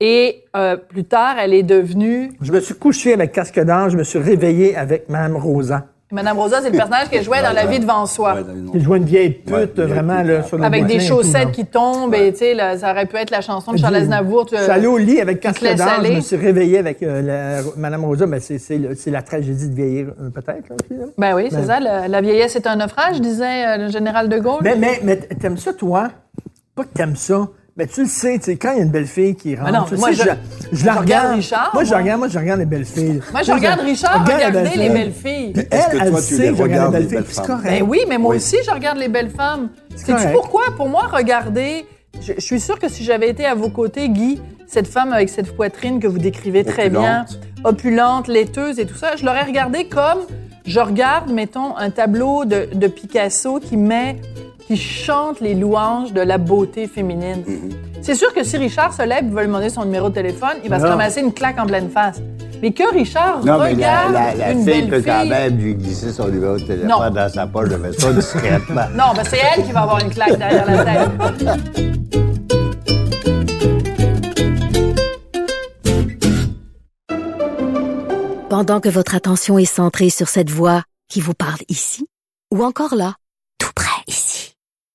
et euh, plus tard, elle est devenue... Je me suis couché avec casque d'âge, je me suis réveillé avec Mme Rosa. Madame Rosa, c'est le personnage qu'elle jouait dans La vie devant soi. Qui jouait une vieille pute, Ouais, une vieille vraiment, pute, là, ouais. sur le Avec des tout, chaussettes qui tombent, et tu sais, là, ça aurait pu être la chanson de Charles Aznavour. Je suis allé au lit avec casque d'âge, je me suis réveillé avec euh, la- Mme Rosa, mais c'est, la tragédie de vieillir, euh, peut-être. Ben oui, c'est ça. la, la vieillesse est un naufrage, disait euh, le général de Gaulle. Mais, mais, mais t'aimes ça, toi? Pas que t'aimes ça. Mais tu le sais, tu sais, quand il y a une belle fille qui rentre, non, tu moi, sais, je- je, je la regarde regarde. Richard, moi, je regarde, moi, je regarde les belles filles. Moi, je regarde Richard regarde regarder les filles. belles filles. Puis elle, que elle tu sait les que je regarde les les belles filles. C'est correct. Ben oui, mais moi Oui. aussi, je regarde les belles femmes. Sais-tu correct. pourquoi? Pour moi, regarder... Je, je suis sûre que si j'avais été à vos côtés, Guy, cette femme avec cette poitrine que vous décrivez très bien, opulente, laiteuse et tout ça, je l'aurais regardé comme je regarde, mettons, un tableau de, de Picasso qui met, qui chante les louanges de la beauté féminine. C'est sûr que si Richard se lève et veut lui demander son numéro de téléphone, il va se Non. ramasser une claque en pleine face. Mais que Richard Non, mais la, regarde la, la une fille belle peut quand fille... même lui glisser son numéro de téléphone Non. dans sa poche de façon discrètement. Non, ben c'est elle qui va avoir une claque derrière la tête. Pendant que votre attention est centrée sur cette voix qui vous parle ici, ou encore là, tout près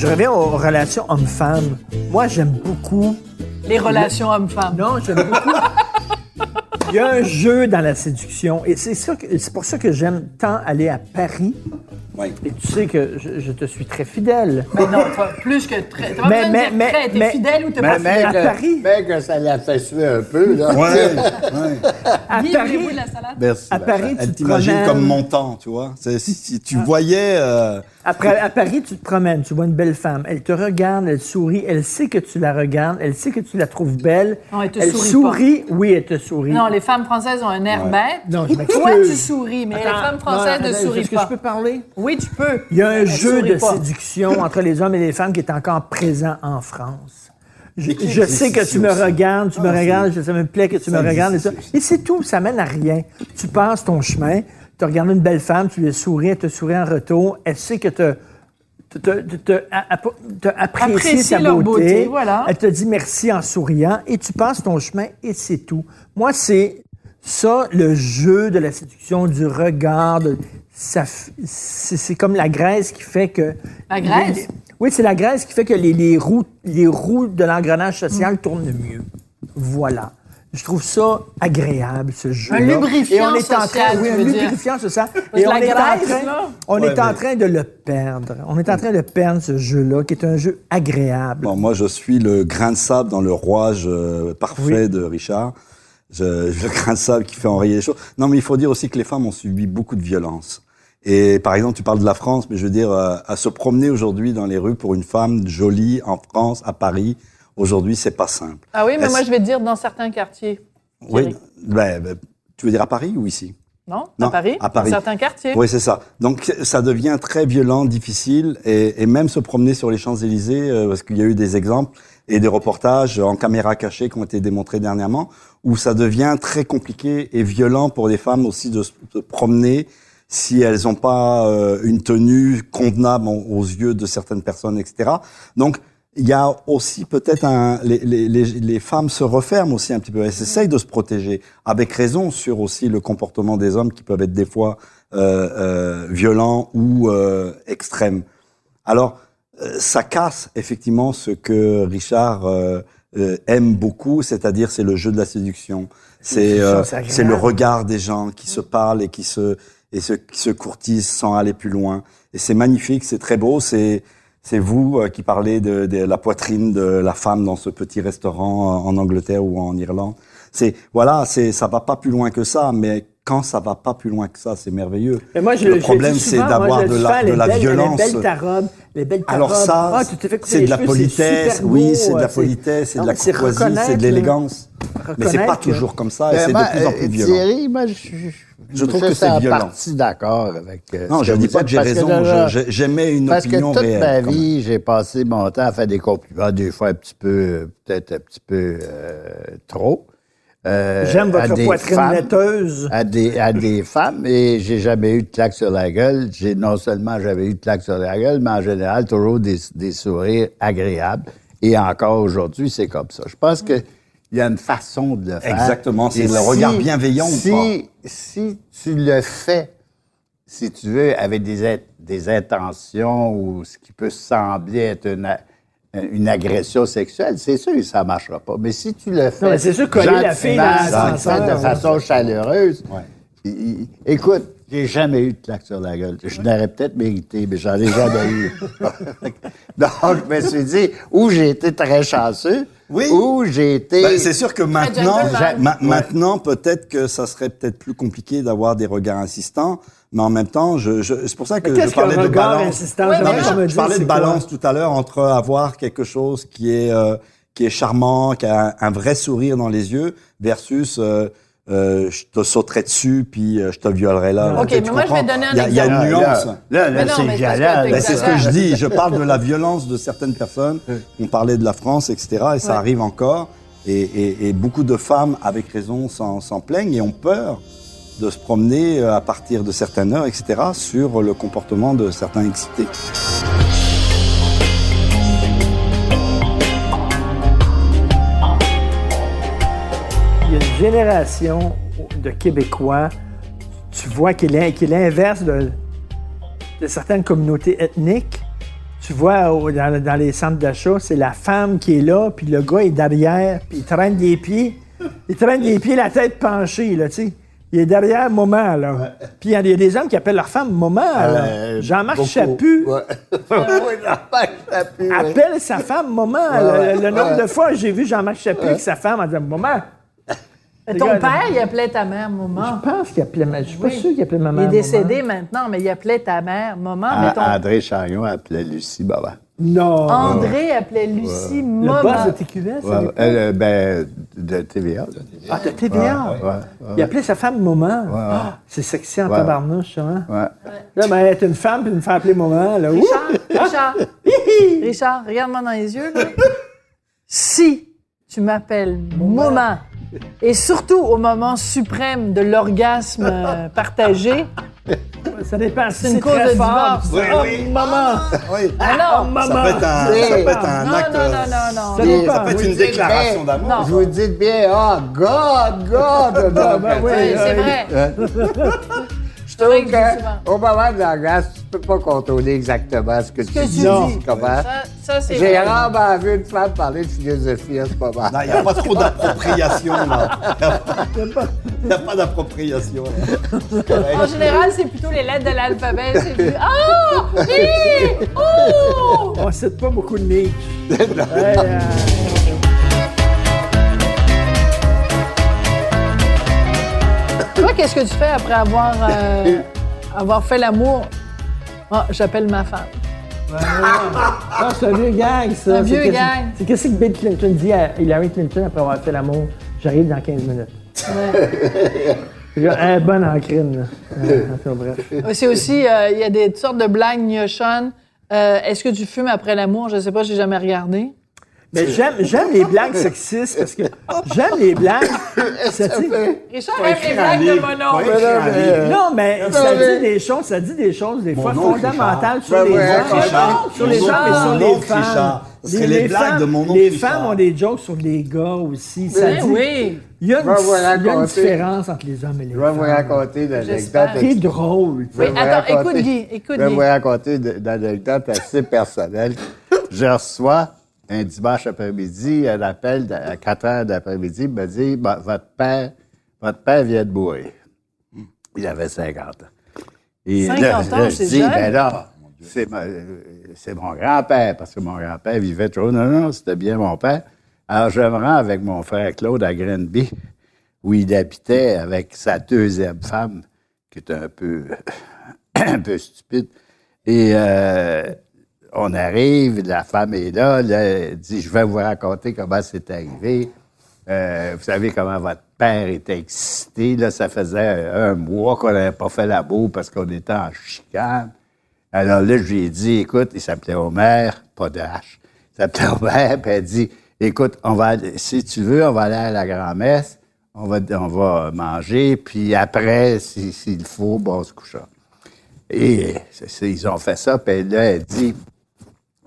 Je reviens aux relations hommes-femmes. Moi, j'aime beaucoup. Les relations hommes-femmes. Non, j'aime beaucoup. Il y a un jeu dans la séduction. Et c'est ça que- c'est pour ça que j'aime tant aller à Paris. Oui. Et tu sais que je, je te suis très fidèle. Mais non, toi, plus que très. T'as Mais- mais- dire mais- très. T'es mais- fidèle ou t'es Mais, pas mais, fidèle? à Paris. mais que ça l'a fait suer un peu, là. Ouais. À Paris, la salade? Merci. À Paris, tu Elle te t'imagine promènes. comme montant, tu vois. C'est- Si, si tu voyais... euh, Après, à Paris, tu te promènes, tu vois une belle femme. Elle te regarde, elle sourit, elle sait que tu la regardes, elle sait que tu la trouves belle. Non, elle te elle sourit sourit, oui, elle te sourit. Non, les femmes françaises ont un air Ouais. bête. Non, je m'excuse. Toi, tu souris, mais les femmes françaises non, ne sourient Est-ce que pas. je peux parler? Oui, tu peux. Il y a un jeu de pas. séduction entre les hommes et les femmes qui est encore présent en France. Je, sais que tu me aussi? regardes, tu me Ah, regardes, je- ça me plaît que tu Ça me regardes et ça. Et c'est tout, ça mène à rien. Tu passes ton chemin, tu regardes une belle femme, tu lui souris, elle te sourit en retour, elle sait que tu as apprécié Apprécie sa leur beauté. beauté, voilà. Elle te dit merci en souriant et tu passes ton chemin et c'est tout. Moi, c'est ça, le jeu de la séduction, du regard, de- ça c'est c'est comme la graisse qui fait que... La graisse? les- oui, c'est la graisse qui fait que les, les roues, les roues de l'engrenage social Mm. tournent mieux. Voilà. Je trouve ça agréable, ce jeu. lubrifiant Et on est en social, train, oui, un lubrifiant, c'est ça. Parce Et on la est en graisse, train, on Ouais, est en mais- train de le perdre. On est en train de perdre ce jeu-là, qui est un jeu agréable. Bon, moi, je suis le grain de sable dans le rouage euh, parfait de Richard. Je, de sable qui fait enrayer les choses. Non, mais il faut dire aussi que les femmes ont subi beaucoup de violence. Et par exemple, tu parles de la France, mais je veux dire, euh, à se promener aujourd'hui dans les rues pour une femme jolie en France, à Paris, aujourd'hui, c'est pas simple. Ah oui, mais moi, je vais te dire dans certains quartiers. Oui, ben, ben, tu veux dire à Paris ou ici? Non? Non, à Paris? à Paris. Dans certains quartiers. Oui, c'est ça. Donc ça devient très violent, difficile, et, et même se promener sur les Champs-Élysées, euh, parce qu'il y a eu des exemples, et des reportages en caméra cachée qui ont été démontrés dernièrement, où ça devient très compliqué et violent pour les femmes aussi de se promener si elles n'ont pas euh, une tenue convenable en- aux yeux de certaines personnes, etc. Donc, il y a aussi peut-être un, les, femmes se referment aussi un petit peu, elles essayent de se protéger, avec raison sur aussi le comportement des hommes qui peuvent être des fois euh, euh, violents ou extrêmes. Alors, ça casse effectivement ce que Richard euh, euh, aime beaucoup, c'est-à-dire c'est le jeu de la séduction, c'est euh, c'est le regard des gens qui se parlent et qui se et se, qui se courtisent sans aller plus loin. Et c'est magnifique, c'est très beau, c'est c'est vous euh, qui parlez de, de la poitrine de la femme dans ce petit restaurant euh, en Angleterre ou en Irlande. C'est voilà, c'est ça va pas plus loin que ça, mais quand ça va pas plus loin que ça, c'est merveilleux. Mais moi, je, le problème, c'est d'avoir de la, souvent, de les la belles- violence. Les belles tarobes, les belles Alors tarobes. ça, Ah, t'es fait couper c'est de la politesse, oui, c'est de la euh, politesse, c'est de la courtoisie, c'est de l'élégance. Mais c'est pas toujours comme ça, et c'est de plus en euh, plus violent. Thierry, moi, je, je, Je trouve que c'est violent. partie d'accord avec. euh, Non, je que dis pas que j'ai parce raison, j'aimais une Parce opinion que toute réelle, ma vie, j'ai passé mon temps à faire des compliments, des fois un petit peu, euh, peut-être un petit peu euh, trop. Euh, J'aime à votre des poitrine femmes, laiteuse. À des, à des femmes, et j'ai jamais eu de claque sur la gueule. J'ai non seulement j'avais eu de claque sur la gueule, mais en général, toujours des, des sourires agréables. Et encore aujourd'hui, c'est comme ça. Je pense que il y a une façon de le faire. Exactement, c'est le regard bienveillant ou si, pas. Si tu le fais, si tu veux, avec des, des intentions ou ce qui peut sembler être une, une agression sexuelle, c'est sûr que ça ne marchera pas. Mais si tu le fais c'est sûr, coller la fille dans de façon chaleureuse, Ouais. il- il- écoute, j'ai jamais eu de claque sur la gueule. Je n'aurais peut-être mérité, mais j'en ai jamais eu. Donc, je me suis dit, ou j'ai été très chanceux, Oui. ou j'ai été... Ben, c'est sûr que maintenant, ma- maintenant peut-être que ça serait peut-être plus compliqué d'avoir des regards insistants, mais en même temps, je, je- c'est pour ça que je parlais de balance. Ouais, non, Je parlais de balance tout à l'heure entre avoir quelque chose qui est euh, qui est charmant, qui a un, un vrai sourire dans les yeux, versus euh, euh, je te sauterai dessus puis euh, je te violerai là. Ok, mais moi, je vais donner un Il y a- Il y a exemple. une Là, nuance. Là, là, non, c'est mais c'est Ben, ce que je dis. Je parle de la violence de certaines personnes. On parlait de la France, etc. Et ça Ouais. arrive encore. Et, et- et beaucoup de femmes, avec raison, s'en plaignent et ont peur de se promener euh, à partir de certaines heures, etc. sur le comportement de certains excités. Il y a une génération de Québécois, tu vois, qui est l'inverse de, certaines communautés ethniques. Tu vois, dans, dans les centres d'achat, c'est la femme qui est là, puis le gars est derrière, puis il traîne des pieds. Il traîne des pieds, la tête penchée, là, tu sais. Il est derrière maman, là. Puis il y a des- hommes qui appellent leur femme maman, là. Euh, Jean-Marc. Chaput Ouais. Oui, Jean-Marc Chaput, oui. appelle sa femme maman. Le, le nombre de fois j'ai vu Jean-Marc Chaput avec sa femme en disant maman. Ton Regarde. père, il appelait ta mère maman. Je pense qu'il appelait ma... Je suis pas sûr qu'il appelait maman. Il est maman. décédé maintenant, mais il appelait ta mère maman. mais Ah, ton André Chagnon appelait Lucie Baba. Non. André appelait Lucie Le maman. boss de TQS, Ouais, euh, ben, de TVA. Ah, de TVA. Ouais, ouais, Il appelait sa femme maman. ouais. Ah, c'est sexy en Ouais. tabarnouche, ça, hein? Ouais. Là, ben, être une femme puis me faire appeler maman, là. Richard, Richard, Richard, regarde-moi dans les yeux. là. Si tu m'appelles maman, et surtout au moment suprême de l'orgasme euh, partagé, Ça dépend. C'est une cause très de fort, divorce. Oui, oh, oui. maman! Oui. ah non, maman! Ça peut être un, ça peut être un non, acte. non, non, non, non, Ça non. dépend. Ça peut être une dites déclaration d'amour. Non. Je vous dis bien, oh, God, God! ben oui. Oui, c'est euh, vrai. Dis qu'au moment de l'orgasme, tu peux pas contrôler exactement ce que tu que tu dis. dis. Comment? Ça, J'ai rarement vu une femme parler de philosophie à ce moment. Non, il n'y a pas trop d'appropriation, là. Il n'y a pas d'appropriation. là. En général, c'est plutôt les lettres de l'alphabet. C'est plus Ah! Hi! Oh! On cite pas beaucoup de Nietzsche. Toi, qu'est-ce que tu fais après avoir, euh, avoir fait l'amour? Ah, j'appelle ma femme. Ah, c'est un vieux gag, ça. Un vieux gag. C'est qu'est-ce que Bill Clinton dit à Hillary Clinton après avoir fait l'amour? J'arrive dans 15 minutes. Ouais. Elle est bonne en crime, là. C'est aussi, euh, il y a des sortes de blagues gnochonnes. Euh, Est-ce que tu fumes après l'amour? Je sais pas, j'ai jamais regardé. Mais j'aime, j'aime les blagues sexistes parce que j'aime les blagues. ça dit- Richard aime les blagues de mon oncle. non, mais ça dit des choses, ça dit des choses des fois fondamentales sur Richard. les gens, sur les gens et sur les femmes. Les- les les blagues femmes- de mon oncle Les femmes ont des jokes sur les gars aussi. Ça Ben dit- oui. Il y a une, Va vous il y a une raconter. différence entre les hommes et les Je vais vous femmes. raconter une anecdote. C'est drôle. Je Oui, attends, écoute, Guy, écoute, Je vais vous raconter une une anecdote assez personnelle. Je reçois un dimanche après-midi un appel de- à 4 heures d'après-midi. Me dit Bah, votre, père, votre père vient de mourir. Il avait 50 ans. Et 50 ans, je dis jeune. Ben là, c'est mon grand-père, parce que mon grand-père vivait toujours. Non, non, c'était bien mon père. Alors, je me rends avec mon frère Claude à Grenby, où il habitait avec sa deuxième femme, qui était un peu, un peu stupide. Et euh, on arrive, la femme est là, elle dit, je vais vous raconter comment c'est arrivé. Euh, vous savez comment votre père était excité. Là, ça faisait un mois qu'on n'avait pas fait la boue parce qu'on était en chicane. Alors là, je lui ai dit, écoute, il s'appelait Homer, pas de H. Il s'appelait Homer, puis elle dit, écoute, on va, si tu veux, on va aller à la grand-messe, on va, on va manger, puis après, si- s'il faut, bon, on se couchera. Et ils ont fait ça, puis là, elle dit,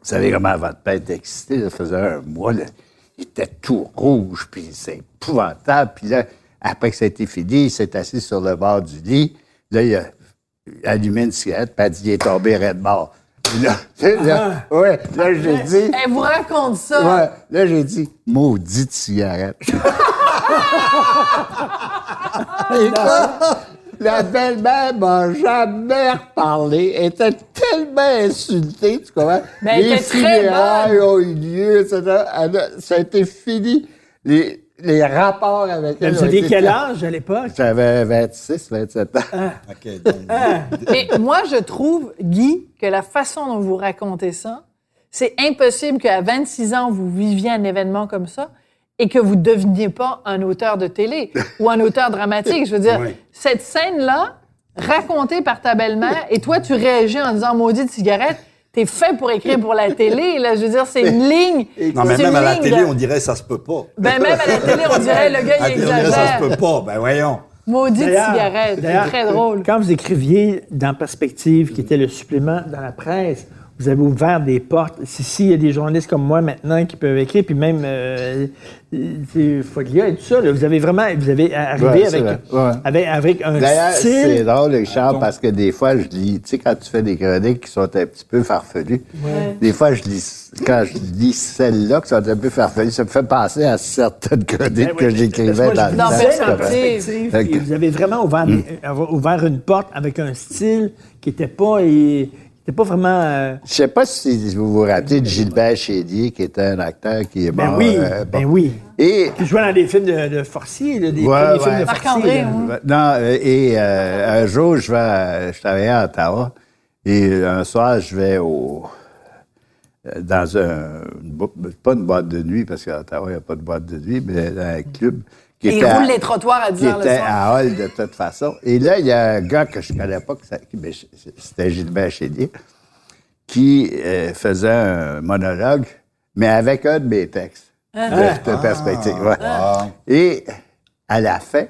vous savez comment votre père était excité, ça faisait un mois, là, il était tout rouge, puis c'est épouvantable. Puis là, après que ça a été fini, il s'est assis sur le bord du lit. Là, il a allumé une cigarette, puis il est tombé raide mort. Puis là, là, ouais, là, j'ai dit... Elle vous raconte ça. Ouais, là, j'ai dit, maudite cigarette. La belle-mère m'a jamais reparlé. Elle était tellement insultée, tu comprends? Mais elle les était funérailles ont eu lieu, etc. Elle a- ça a été fini. Les, les rapports avec elle. Vous ont aviez été quel âge à l'époque? J'avais 26, 27 ans. OK, donc, Mais moi, je trouve, Guy, que la façon dont vous racontez ça, c'est impossible qu'à 26 ans, vous viviez un événement comme ça et que vous ne deveniez pas un auteur de télé ou un auteur dramatique. Je veux dire, Oui. cette scène-là, racontée par ta belle-mère, et toi, tu réagis en disant maudite cigarette, t'es fait pour écrire pour la télé. Là, je veux dire, c'est une ligne. Non, mais même à la ligne télé, de- on dirait ça se peut pas. Ben, même à la télé, on dirait le gars, À la il on dirait ça exagère. se peut pas. Ben voyons. Maudite cigarette. C'est très drôle. Quand vous écriviez dans Perspective, qui était le supplément dans la presse, vous avez ouvert des portes. Si, si, il y a des journalistes comme moi maintenant qui peuvent écrire, puis même euh, euh, Foglia et tout ça, là, vous avez vraiment, vous avez arrivé Ouais, avec, vrai, ouais. avec, avec un D'ailleurs, c'est style. drôle, Richard, parce que des fois, je lis, tu sais, quand tu fais des chroniques qui sont un petit peu farfelues, des fois, je lis, quand je lis celles-là qui sont un peu farfelues, ça me fait penser à certaines chroniques Ben que j'écrivais dans le temps. vous avez vraiment ouvert, Hmm. avoir ouvert une porte avec un style qui n'était pas, et- était pas vraiment. euh, Je sais pas si vous vous rappelez de Gilbert Chédier, qui était un acteur qui est ben mort. oui, euh, bon. ben oui. Et Qui jouait dans des films de, de Forcier, là, des Ouais, ouais. films de Marc-André, Forcier. hein. Non, euh, et euh, un jour, je vais, je travaillais à Ottawa, et un soir, je vais au dans un une pas une boîte de nuit parce qu'à Ottawa, il n'y a pas de boîte de nuit, mais dans un club qui était à- roulent les trottoirs à 10 qui heures le était soir. à Hall de toute façon. Et là, il y a un gars que je ne connais pas, ben, c'était Gilbert Chédier, qui euh, faisait un monologue, mais avec un de mes textes de, de perspective. ouais. Ah. Et à la fin,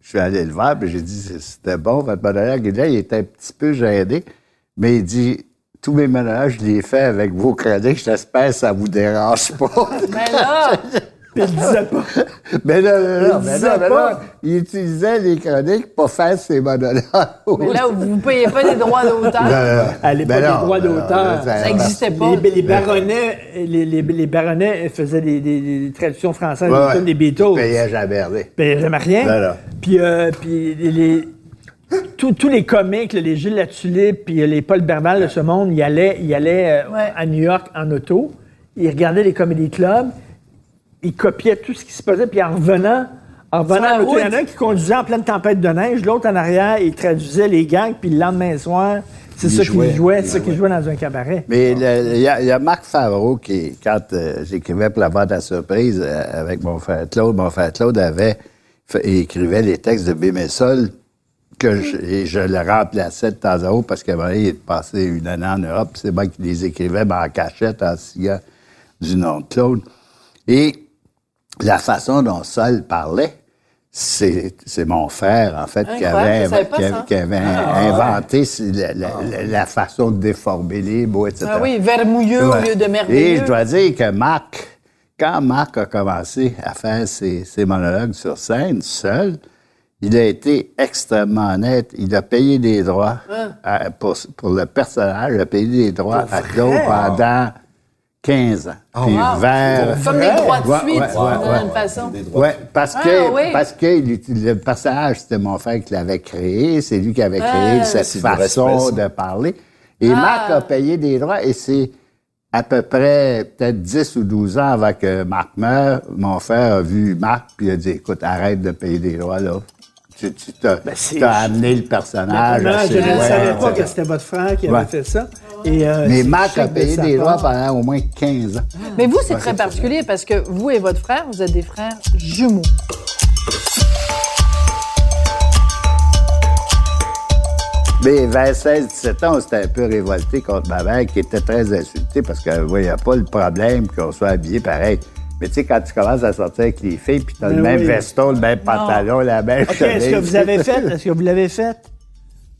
je suis allé le voir, puis j'ai dit, c'était bon, votre monologue. Et là, il était un petit peu gêné, mais il dit, tous mes monologues, je les fais avec vos chroniques, j'espère que ça vous dérange pas. Mais là, Puis il disait pas. mais non, non, non, Il mais disait non, mais pas. non, il utilisait les chroniques pour faire ses monologues. mais là, vous ne payez pas des droits d'auteur. À l'époque, Ben les non, droits ben non, d'auteur. ça- n'existait pas. Les, les baronnets, les, les, les baronnets faisaient des, des- des traductions françaises Ouais, films des Beatles. Il payait jamais rien. Ben, jamais rien. Non, non. Puis, euh, puis les, tous, tous les comiques, les Gilles Latulippe, puis les Paul Berval de ce monde, ils allaient, ils allaient euh, Ouais. à New York en auto, ils regardaient les comédie clubs, ils copiaient tout ce qui se passait, puis en revenant, en revenant en il y en a un qui conduisait en pleine tempête de neige, l'autre en arrière, il traduisait les gangs, puis le lendemain soir, c'est Il ça qu'il jouait. Il c'est ça qu'il jouait. dans un cabaret. Mais il y, a- il y a Marc Favreau qui, quand euh, j'écrivais pour la vente à surprise euh, avec mon frère Claude, mon frère Claude avait fait- écrivait les textes de Bémessol que je, et je le remplaçais de temps à autre parce qu'à un moment donné, il est passé une année en Europe, c'est moi qui les écrivais mais en cachette, en sigant, du nom de Claude. Et la façon dont Sol parlait, c'est c'est mon frère, en fait, qui avait, qui, avait inventé la, la- la- la façon de déformer les mots, etc. Ah oui, vermouilleux au lieu de Et merveilleux. je dois dire que Marc, quand Marc a commencé à faire ses, ses monologues sur scène seul, il a été extrêmement honnête. Il a payé des droits à- pour, pour le personnage. Il a payé des droits à Claude pendant 15 ans. Puis vers... Comme des droits de Ouais, suite, ouais, d'une ouais, certaine façon. Ouais, parce Ah, que, oui. parce que le personnage, c'était mon frère qui l'avait créé. C'est lui qui avait créé Ah. cette C'est du façon de parler. Et Marc a payé des droits et c'est à peu près peut-être 10 ou 12 ans avant que Marc meure. Mon frère a vu Marc puis il a dit, écoute, arrête de payer des droits, là. Tu, tu t'as, c'est- t'as amené le personnage assez je ne savais pas que c'était votre frère qui avait Ouais. fait ça. Et, euh, Mais chic a payé des droits part. pendant au moins 15 ans. Mais vous, c'est très particulier parce que vous et votre frère, vous êtes des frères jumeaux. Mais vers 16-17 ans, on s'était un peu révolté contre ma mère qui était très insultée parce qu'elle voyait pas le problème qu'on soit habillé pareil. Mais tu sais, quand tu commences à sortir avec les filles, puis t'as le même oui. veston, le même pantalon, la même OK, est-ce que vous avez fait? Est-ce que vous l'avez fait?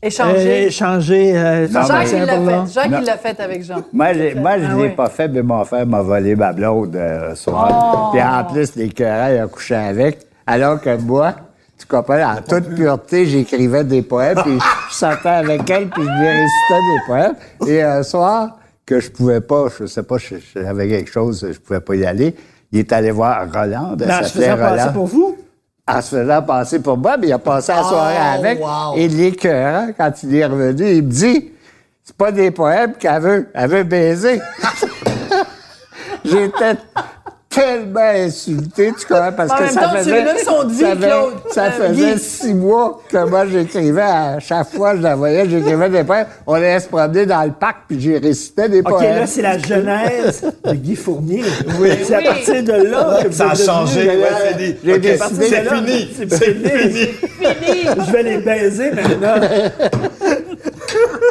Échanger. Euh, échanger. euh, Non, Jacques, mais- il l'a fait. Jacques, Non. il l'a fait avec Jean. Moi, je Ah ne l'ai oui. pas fait, mais mon frère m'a volé ma blonde euh, soir. Oh. Puis en plus, les cœurs, il a couché avec. Alors que moi, tu comprends, en toute pureté, j'écrivais des poèmes, puis je sortais avec elle, puis je lui récitais des poèmes. Et un soir, que je pouvais pas, je sais pas, je- j'avais quelque chose, je pouvais pas y aller, il est allé voir Roland. Non, ça je faisais Roland. pour vous? En se faisant passer pour moi, mais il a passé la soirée Oh, avec. wow. Et l'écœurant, quand il est revenu, il me dit c'est pas des poèmes qu'elle veut, elle veut baiser. J'étais tellement insulté, tu comprends, parce En que même ça temps, faisait... ça fait- Claude. Ça faisait six mois que moi, j'écrivais à chaque fois que je la voyais, j'écrivais des poèmes. On allait se promener dans le parc, puis j'ai récité des OK, poèmes. là, c'est la genèse de Guy Fournier. Oui. C'est à partir de là que vous Ça a changé, ouais, c'est dit. J'ai Ok, décidé- c'est fini. C'est fini. Je vais les baiser maintenant.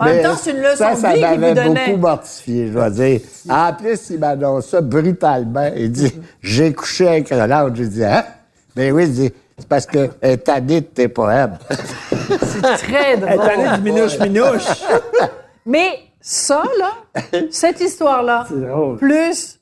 En même Mais temps, c'est une leçon ça, de ça vie qu'il vous donnait. beaucoup mortifié, je dois dire. En plus, il m'annonce ça brutalement. Il dit, j'ai couché avec Roland. J'ai dit, hein? Ben oui, il dit, c'est parce que elle est tannée de tes poèmes. Très Elle est allée drôle. du minouche-minouche. Mais ça, là, cette histoire-là, C'est drôle. plus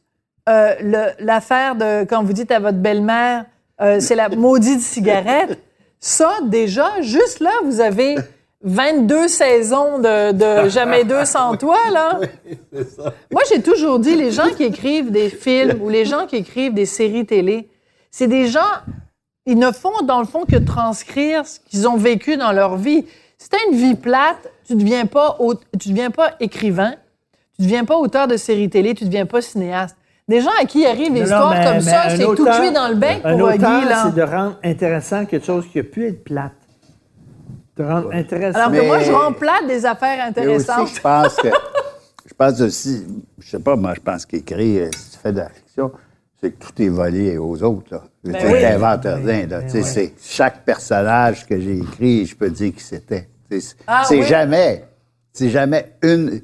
euh, l'affaire de, quand vous dites à votre belle-mère, euh, c'est la maudite cigarette, ça, déjà, juste là, vous avez 22 saisons de, de Jamais deux sans toi, là. Moi, j'ai toujours dit, les gens qui écrivent des films ou les gens qui écrivent des séries télé, c'est des gens, ils ne font, dans le fond, que transcrire ce qu'ils ont vécu dans leur vie. Si t'as une vie plate, tu deviens pas, tu deviens pas écrivain, tu deviens pas auteur de séries télé, tu deviens pas cinéaste. Des gens à qui arrivent des Non, histoires mais- comme mais ça, c'est tout cuit dans le bec Un pour auteur, Guy, là. c'est de rendre intéressant quelque chose qui a pu être plate. De rendre intéressant. Alors que Mais- moi, je rends plate des affaires Et intéressantes. aussi, je pense que, je pense aussi, je sais pas, moi, je pense qu'écrire, euh, si tu fais de la fiction, c'est que tout est volé aux autres, là. Ben tu oui. n'inventes rien, là. Tu c'est chaque personnage que j'ai écrit, je peux dire qui c'était. Tu sais, C'est Ah oui? jamais, c'est jamais une,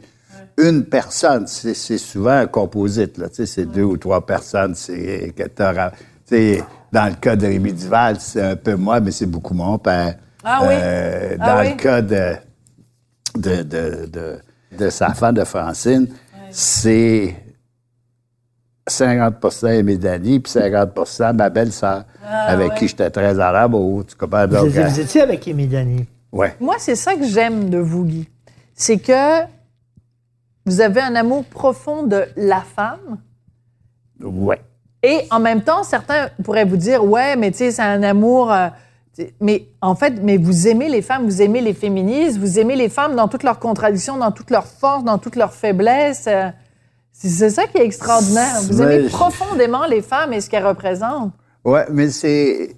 une personne. C'est souvent un composite. Tu c'est deux ou trois personnes. C'est que tu dans le cas de Rémi Duval, c'est un peu moi, mais c'est beaucoup mon père. Ah oui? Euh, Ah dans oui? le cas de, de, de, de, de sa femme, de Francine, c'est 50 Aimé Dany, puis 50% ma belle-sœur, avec qui j'étais très en amour. Tu comprends? vous, Donc, euh, vous étiez avec ouais. Moi, c'est ça que j'aime de vous, Guy. C'est que vous avez un amour profond de la femme. Ouais. Et en même temps, certains pourraient vous dire, ouais, mais tu sais, c'est un amour. euh, mais en fait, mais vous aimez les femmes, vous aimez les féministes, vous aimez les femmes dans toutes leurs contradictions, dans toutes leurs forces, dans toutes leurs faiblesses. euh, c'est ça qui est extraordinaire. Vous aimez profondément les femmes et ce qu'elles représentent. Ouais, mais c'est.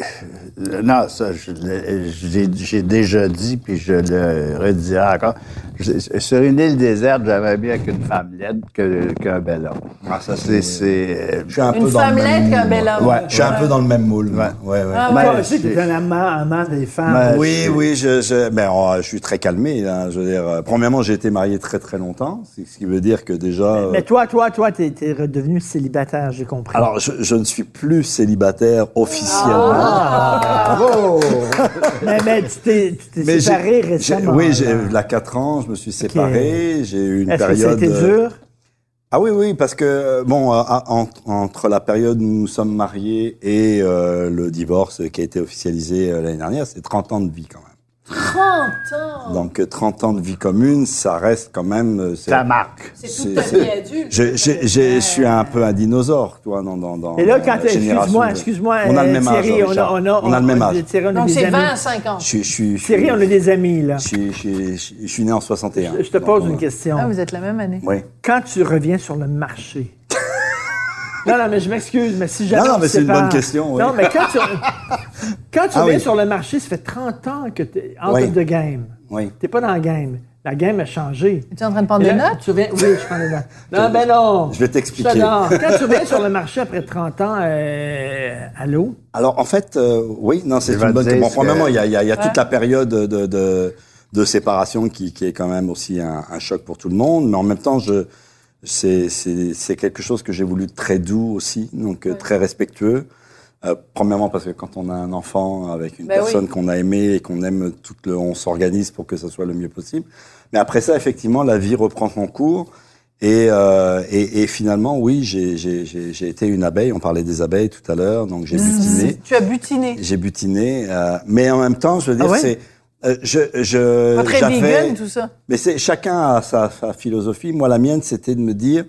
Euh, Non, ça, j'ai déjà dit, puis je le redirai encore. Je- sur une île déserte, j'avais mieux avec une femme laide qu'un bel homme. Ah, ça, C'est... euh, Je suis un Une peu dans femme le même laide qu'un moule, bel homme. Ouais. Je suis un peu dans le même moule. moi. Ouais, ouais. Ah, ouais. Toi aussi, tu es un amant, amant des femmes. Ouais. Oui, oui, je, je, ben, oh, je suis très calmé. Hein, je veux dire, euh, premièrement, j'ai été marié très très longtemps, c'est ce qui veut dire que déjà. euh, Mais toi, toi, toi, t'es es redevenu célibataire, j'ai compris. alors, je, je ne suis plus célibataire officiellement. Ah, bravo! mais, mais tu t'es tu t'es Mais séparé récemment. Oui, j'ai là. il y a quatre ans, je me suis séparé. J'ai eu une Est-ce que période. ça a été euh, dur? Ah oui, oui, parce que bon, euh, à- en- entre la période où nous sommes mariés et euh, le divorce qui a été officialisé euh, l'année dernière, c'est 30 ans de vie quand même. 30 ans! Donc euh, 30 ans de vie commune, ça reste quand même. euh, ça marque. C'est ta c'est- vie adulte. Je, suis un peu un dinosaure, toi, dans, dans, dans Et là, quand excuse-moi, excuse-moi, On a le euh, même âge, Thierry, on a, Richard. on a, On a le même âge. Thierry, on a Donc c'est amis. 20 à 50. Je, suis- Thierry, on a des amis, là. je, suis- je, suis- je, je suis né en 61. Je te pose une question. Ah, vous êtes la même année. Oui. Quand tu reviens sur le marché. Non, non, mais je m'excuse, mais si jamais. Non, non, on mais c'est une bonne question, oui. Non, mais quand tu, quand tu Ah reviens oui. sur le marché, ça fait 30 ans que tu es en Oui. de game. Oui. Tu pas dans la game. La game a changé. Tu es en train de prendre des notes? tu reviens- oui, je prends des notes. Non, ben non. Je vais t'expliquer. Quand tu reviens sur le marché après 30 ans, euh, allô? Alors, en fait, euh, oui, non, c'est une bonne dire Bon, premièrement, il y a, il y a- il y a toute la période de, de, de séparation qui, qui est quand même aussi un, un choc pour tout le monde. Mais en même temps, je, c'est, c'est, c'est quelque chose que j'ai voulu très doux aussi, donc euh, très respectueux. Euh, premièrement, parce que quand on a un enfant avec une Ben personne oui. qu'on a aimée et qu'on aime, tout le, on s'organise pour que ça soit le mieux possible. Mais après ça, effectivement, la vie reprend son cours. Et, euh, et, et finalement, oui, j'ai, j'ai, j'ai, j'ai été une abeille. On parlait des abeilles tout à l'heure, donc j'ai butiné. Tu as butiné. J'ai butiné, euh, mais en même temps, je veux dire, Ah ouais? c'est, euh, je, je, Pas très vegan, tout ça. mais c'est chacun a sa, sa philosophie. Moi, la mienne, c'était de me dire,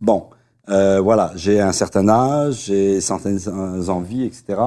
bon, euh, voilà, j'ai un certain âge, j'ai certaines envies, etc.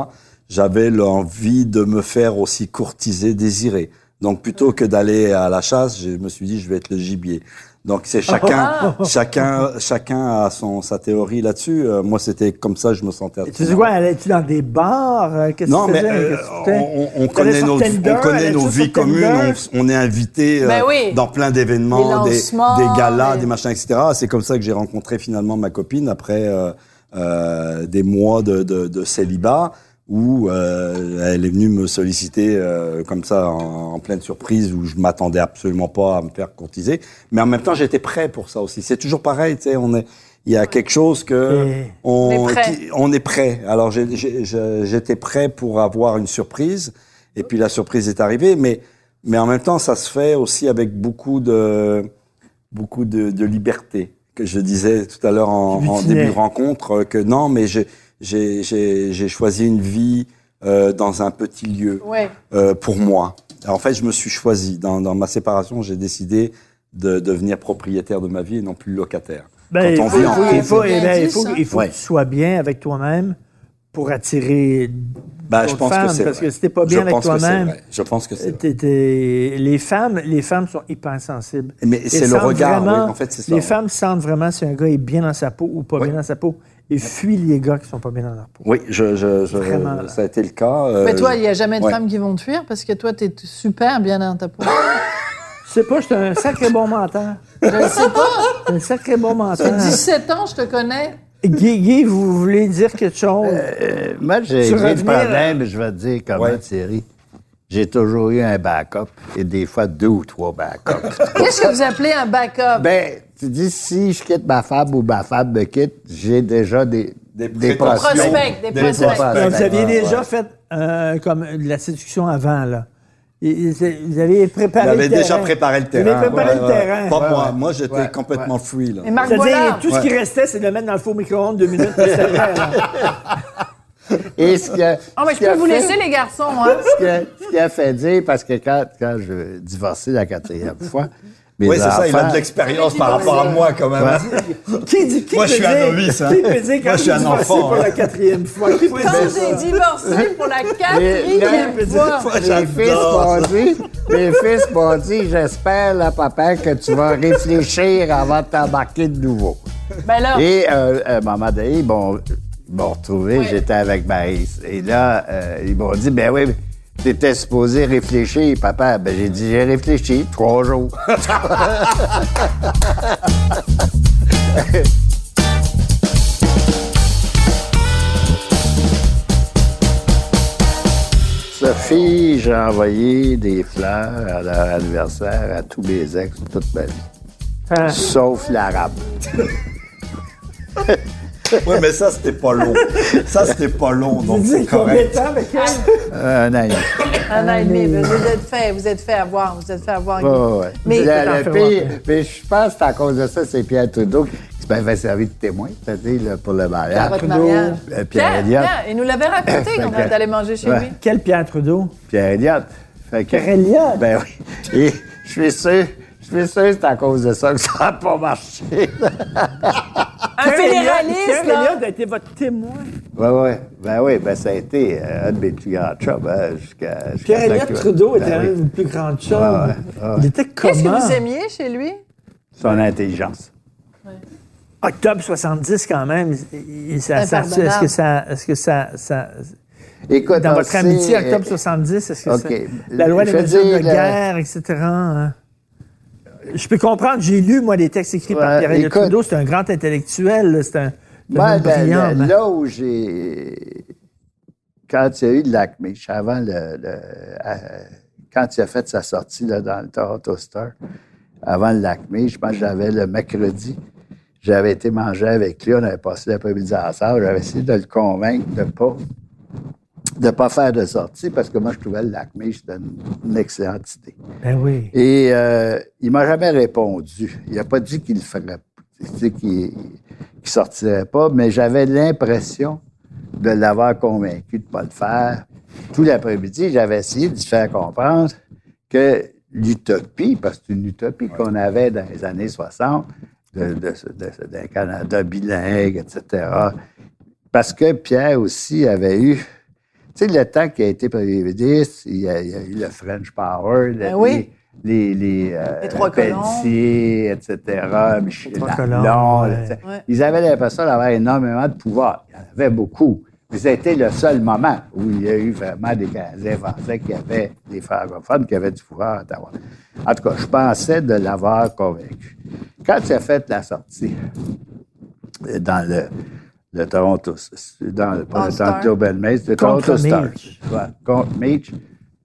J'avais l'envie de me faire aussi courtiser, désirer. Donc, plutôt que d'aller à la chasse, je me suis dit, je vais être le gibier. Donc, c'est chacun, chacun, chacun a son sa théorie là-dessus. Euh, moi, c'était comme ça, je me sentais. Et tu dis quoi? Allais-tu dans des bars? Euh, Qu'est-ce Non, que mais euh, que on, connaît nos, Tinder, on connaît nos vies communes. On, on est invité euh, Ben oui. dans plein d'événements, Des des, galas, des- des machins, etc. C'est comme ça que j'ai rencontré finalement ma copine après euh, euh, des mois de, de, de célibat où euh, elle est venue me solliciter euh, comme ça en, en pleine surprise où je m'attendais absolument pas à me faire courtiser. Mais en même temps, j'étais prêt pour ça aussi. C'est toujours pareil, tu sais. On est, il y a quelque chose que Et- on, On est prêt. qui- on est prêt. Alors j'ai- j'ai- j'ai- j'étais prêt pour avoir une surprise, et puis la surprise est arrivée. Mais mais en même temps, ça se fait aussi avec beaucoup de beaucoup de, de liberté. Que je disais tout à l'heure en, en début de rencontre euh, que non, mais j'ai j'ai j'ai j'ai choisi une vie euh, dans un petit lieu Ouais. euh, pour moi. En fait, je me suis choisi dans dans ma séparation, j'ai décidé de devenir propriétaire de ma vie et non plus locataire. Ben, Quand il on faut, vit en il faut- faut, ben, faut, Ouais. que tu sois bien avec toi-même pour attirer Bah, je pense femmes, que c'est parce vrai. que si t'es pas Je bien avec toi-même. Je pense que c'est vrai. t'es- t'es- les femmes, les femmes sont hypersensibles. Mais Elles c'est le regard, oui, en fait, c'est ça. Les ouais. femmes sentent vraiment si un gars est bien dans sa peau ou pas Oui. bien dans sa peau et fuient les gars qui sont pas bien dans leur peau. Oui, je, je, je- Vraiment, là. ça a été le cas. euh, Mais toi, je- il n'y a jamais de ouais. femmes qui vont te fuir parce que toi, tu es super bien dans ta peau. Je sais pas, je suis un sacré bon menteur. Je ne sais pas. Un sacré bon Ça fait menteur. 17 ans, je te connais. Guy, Guy, vous voulez dire quelque chose? Euh, moi, j'ai j'ai le problème, je vais te dire comment, Ouais. Thierry. J'ai toujours eu un backup et des fois deux ou trois backups. Qu'est-ce que vous appelez un backup? ben, tu dis, si je quitte ma femme ou ma femme me quitte, j'ai déjà des, Des prospects. Prospects, des Des prospects. vous aviez déjà ouais. fait euh, comme de la séduction avant, là. Vous avez préparé J'avais le déjà terrain. préparé le Vous avez terrain. préparé Ouais, le ouais. terrain. Pas Ouais, moi. ouais. Moi, j'étais Ouais, complètement free. Là. Et Marc C'est-à-dire, tout ce qui restait, c'est de le mettre dans le four micro-ondes deux minutes. Et ce qui a, Ah, mais ce je peux vous fait- laisser, les garçons. Hein? ce qui, a, ce qui a fait dire, parce que quand, quand je divorcé la quatrième fois, Oui, c'est ça. Il a de l'expérience par rapport à moi, quand même. Qui dit, qui Moi, je suis un novice, hein. Qui peut dire quand Moi, je suis un enfant, pour hein. la quatrième fois? Quand j'ai divorcé pour la Mais- quatrième mais- fois. Mes fils m'ont dit, mes fils m'ont dit, j'espère, là, papa, que tu vas réfléchir avant de t'embarquer de nouveau. Ben là, Et euh, à un moment donné, bon, Ils m'ont retrouvé, j'étais avec Maïs. Et là, euh, ils m'ont dit, ben oui, t'étais supposé réfléchir, papa. Ben j'ai dit, j'ai réfléchi, trois jours. Sophie, j'ai envoyé des fleurs à leur anniversaire à tous mes ex toute ma vie. Ah. Sauf l'arabe. Oui, mais ça, c'était pas long. Ça, c'était pas long, donc c'est dis combien de correct. temps avec elle? Un an et demi. Un an et demi. mais Vous êtes fait, vous êtes fait avoir, vous êtes fait avoir. Ouais, ouais. Mais- Le- pire- mais je pense que c'est à cause de ça, c'est Pierre Trudeau qui m'avait servi de témoin, c'est-à-dire pour le mariage. votre Trudeau. mariage. Euh, Pierre Pierre, Elliott. Pierre, il nous l'avait raconté quand que- êtes allé manger chez Ouais. lui. Quel Pierre Trudeau? Pierre Elliott. Fait que- Pierre Elliott? Ben oui. Et je suis sûr, je suis sûr que c'est à cause de ça que ça n'a pas marché. Un fédéraliste, Pierre a été votre témoin? Oui, oui. Ben oui, ben ça a été euh, un de mes plus grands chums hein, jusqu'à. Pierre Elliott Trudeau était Ben un oui. de vos plus grands chums. Ouais, ouais, ouais. Il était Qu'est-ce que vous aimiez chez lui? Son intelligence. Octobre 70, quand même. il- ça- ça- Impardonnable. Est-ce que ça... Est-ce que ça, ça- Écoute, dans votre sait, amitié, euh, octobre 70, est-ce que OK. c'est... La loi des mesures dire, de le- guerre, etc. hein? Je peux comprendre, j'ai lu, moi, des textes écrits par Pierre Trudeau. C'est un grand intellectuel, c'est un, ben, brillant. mais- là où j'ai. Quand il y a eu le Lac-Mich, avant le. le- euh, quand il a fait sa sortie là, dans le Toronto Star, avant le Lac-Mich, je pense que j'avais le mercredi, j'avais été manger avec lui, on avait passé l'après-midi ensemble, j'avais essayé de le convaincre de ne pas, de pas faire de sortie parce que moi, je trouvais le Lac-Mich, c'était une, une excellente idée. Ben oui. Et euh, il m'a jamais répondu. Il n'a pas dit qu'il le ferait, qu'il qu'il sortirait pas, mais j'avais l'impression de l'avoir convaincu de ne pas le faire. Tout l'après-midi, j'avais essayé de lui faire comprendre que l'utopie, parce que c'est une utopie qu'on avait dans les années 60, de- de- de- d'un Canada bilingue, etc. Parce que Pierre aussi avait eu, tu sais, le temps qu'il a été premier ministre, il y a, il y a eu le French Power, le- Ben oui. les, les, euh, Les trois colons. Pelletier, etc., Michel ouais. Ouais. Ils avaient l'impression d'avoir énormément de pouvoir. Il y en avait beaucoup. Mais c'était le seul moment où il y a eu vraiment des Canadiens français qui avaient, des francophones qui avaient du pouvoir à Ottawa. En tout cas, je pensais de l'avoir convaincu. Quand il a fait la sortie euh, dans le, le Toronto, dans le, pas le. Toronto Bell Mace, le Toronto Stars. Contre.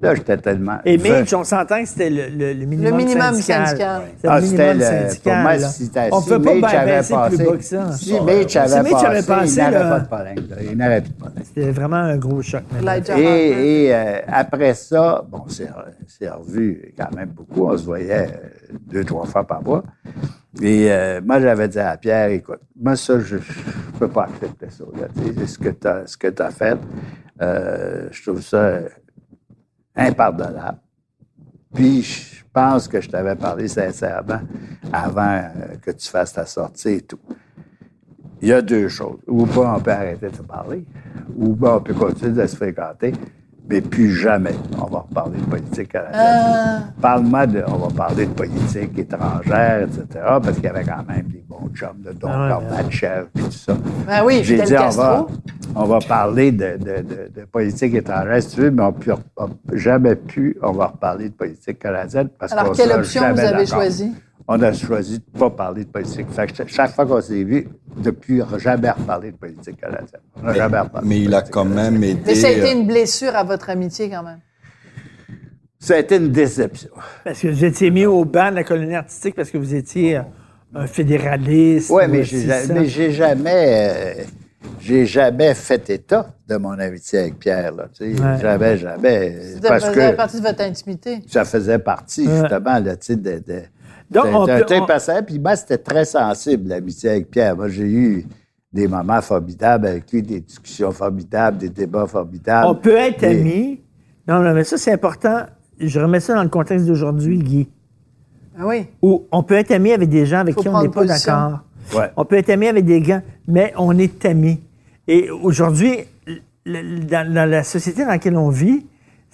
Là, j'étais tellement. Et Mitch, on s'entend que c'était le, le- le minimum, Le minimum syndical. syndical. C'était Ah, le c'était minimum le- syndical. pour moi, là. si on si ne peut pas avait passé- plus bas que ça. Si Mitch avait Si Mitch passé, avait passé, il n'avait pas de problème. Il n'avait plus de problème. C'était vraiment un gros choc. Et, et, euh, après ça, bon, c'est c'est revu quand même beaucoup. On se voyait euh, deux, trois fois par mois. Et euh, moi, j'avais dit à Pierre, écoute, moi, ça, je ne peux pas accepter ça. là. Ce que tu as, ce que as fait, euh, je trouve ça impardonnable. Puis, je pense que je t'avais parlé sincèrement avant euh, que tu fasses ta sortie et tout. Il y a deux choses. Ou pas, on peut arrêter de se parler, ou bien on peut continuer de se fréquenter, mais plus jamais on va reparler de politique canadienne. Ah. Parle-moi de, on va parler de politique étrangère, etc., parce qu'il y avait quand même des bons chums de Don Ah Gorbatchev et tout ça. Ben oui, J'ai dit, on va, on va parler de, de- de- de politique étrangère, si tu veux, mais on n'a jamais pu, on va reparler de politique canadienne parce Alors, qu'on quelle sera option jamais vous avez choisie? On a choisi de ne pas parler de politique. Fait que chaque fois qu'on s'est vu, depuis, on n'a jamais reparlé de politique canadienne. On n'a jamais reparlé Mais de il a quand canadienne. même été. Mais ça a été euh, une blessure à votre amitié quand même. Ça a été une déception. Parce que vous étiez mis au banc de la colonie artistique parce que vous étiez euh, un fédéraliste. Oui, ou mais j'ai jamais, euh, j'ai jamais fait état de mon amitié avec Pierre. Là. Ouais. Jamais, jamais. Ça Parce faisait que partie de votre intimité. ça faisait partie, Ouais. justement, là, de, de, On- passant. Puis moi, c'était très sensible, l'amitié avec Pierre. Moi, j'ai eu des moments formidables avec lui, des discussions formidables, des débats formidables. On peut être Mais- amis. Non, non, mais ça, c'est important. Je remets ça dans le contexte d'aujourd'hui, Guy. Ah oui. Où on peut être ami avec des gens avec Faut qui on n'est pas d'accord. Ouais. On peut être ami avec des gens, mais on est amis. Et aujourd'hui, dans la société dans laquelle on vit,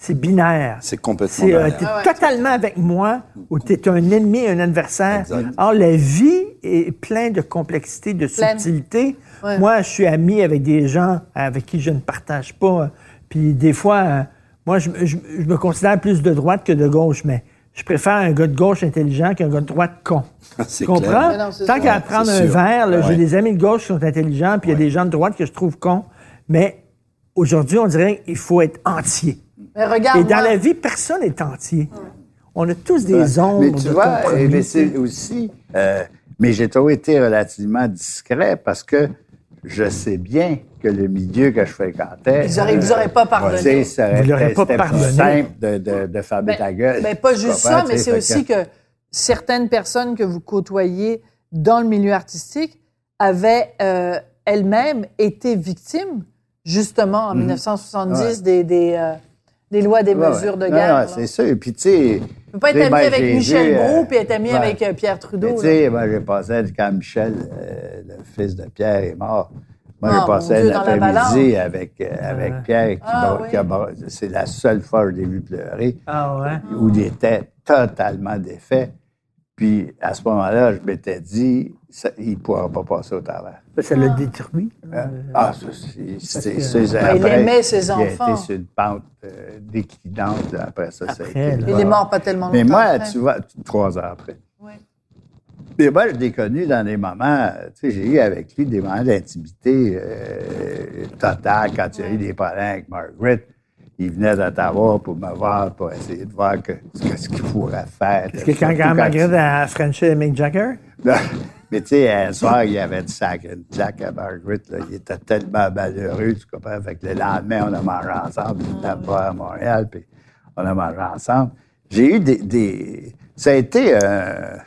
c'est binaire. C'est complètement C'est, euh, derrière. t'es Ah ouais. totalement avec moi ou t'es un ennemi, un adversaire. Exact. Or, la vie est pleine de complexité, de Pleine. subtilité. Ouais. Moi, je suis ami avec des gens avec qui je ne partage pas. Puis des fois, euh, moi, je, je- je me considère plus de droite que de gauche, mais je préfère un gars de gauche intelligent qu'un gars de droite con. Tu comprends? Non, Tant qu'à prendre un sûr. verre, j'ai des amis de gauche qui sont intelligents, puis il y a des gens de droite que je trouve cons. Mais aujourd'hui, on dirait qu'il faut être entier. Mais regarde. Et dans la vie, personne n'est entier. On a tous des ombres Mais tu de vois, mais c'est aussi. euh, mais j'ai toujours été relativement discret parce que je sais bien que le milieu que je fréquentais. Ils auraient, vous auraient pas pardonné. Vous l'aurez pas c'était plus pardonné. simple de, de, de fermer Ben, ta gueule. ben, pas Tu juste ça, mais c'est aussi que certaines personnes que vous côtoyez dans le milieu artistique avaient euh, elles-mêmes été victimes, justement, en 1970, des, des, euh, des lois des. Ouais, mesures de guerre. C'est sûr. Puis, tu sais. Tu peux pas être ami ben, avec j'ai Michel Brault euh, puis être ami avec euh, Pierre Trudeau. Tu sais, moi, j'ai passé, quand Michel, euh, le fils de Pierre, est mort, moi, Ah, j'ai mon passé l'après-midi avec, euh, avec Pierre. Qui, Ah, oui. qui c'est la seule fois que je l'ai vu pleurer, Ah ouais? où il était totalement défait. Puis, à ce moment-là, je m'étais dit, ça- il ne pourra pas passer au travers. Ça l'a détruit. Hein? Ah, ça, c'est- c'est- Ben, il aimait ses Il a enfants. été sur une pente euh, déclinante après ça. ça a Après, été- là. Il est mort pas tellement longtemps Mais moi, après. tu vois, trois ans après. Oui. Mais moi, je l'ai connu dans des moments, tu sais, j'ai eu avec lui des moments d'intimité euh, totale quand il y a eu des problèmes avec Margaret. Il venait d'Ottawa pour me voir, pour essayer de voir que, que- ce qu'il pourrait faire. Est-ce que quand, quand Margaret a Frenché Mick Jagger? Mais tu sais, un soir, il avait du une claque à Margaret. Là. Il était tellement malheureux, tu comprends? Fait que le lendemain, on a mangé ensemble. Il était pas à Montréal, puis on a mangé ensemble. J'ai eu des, des- Ça a été un...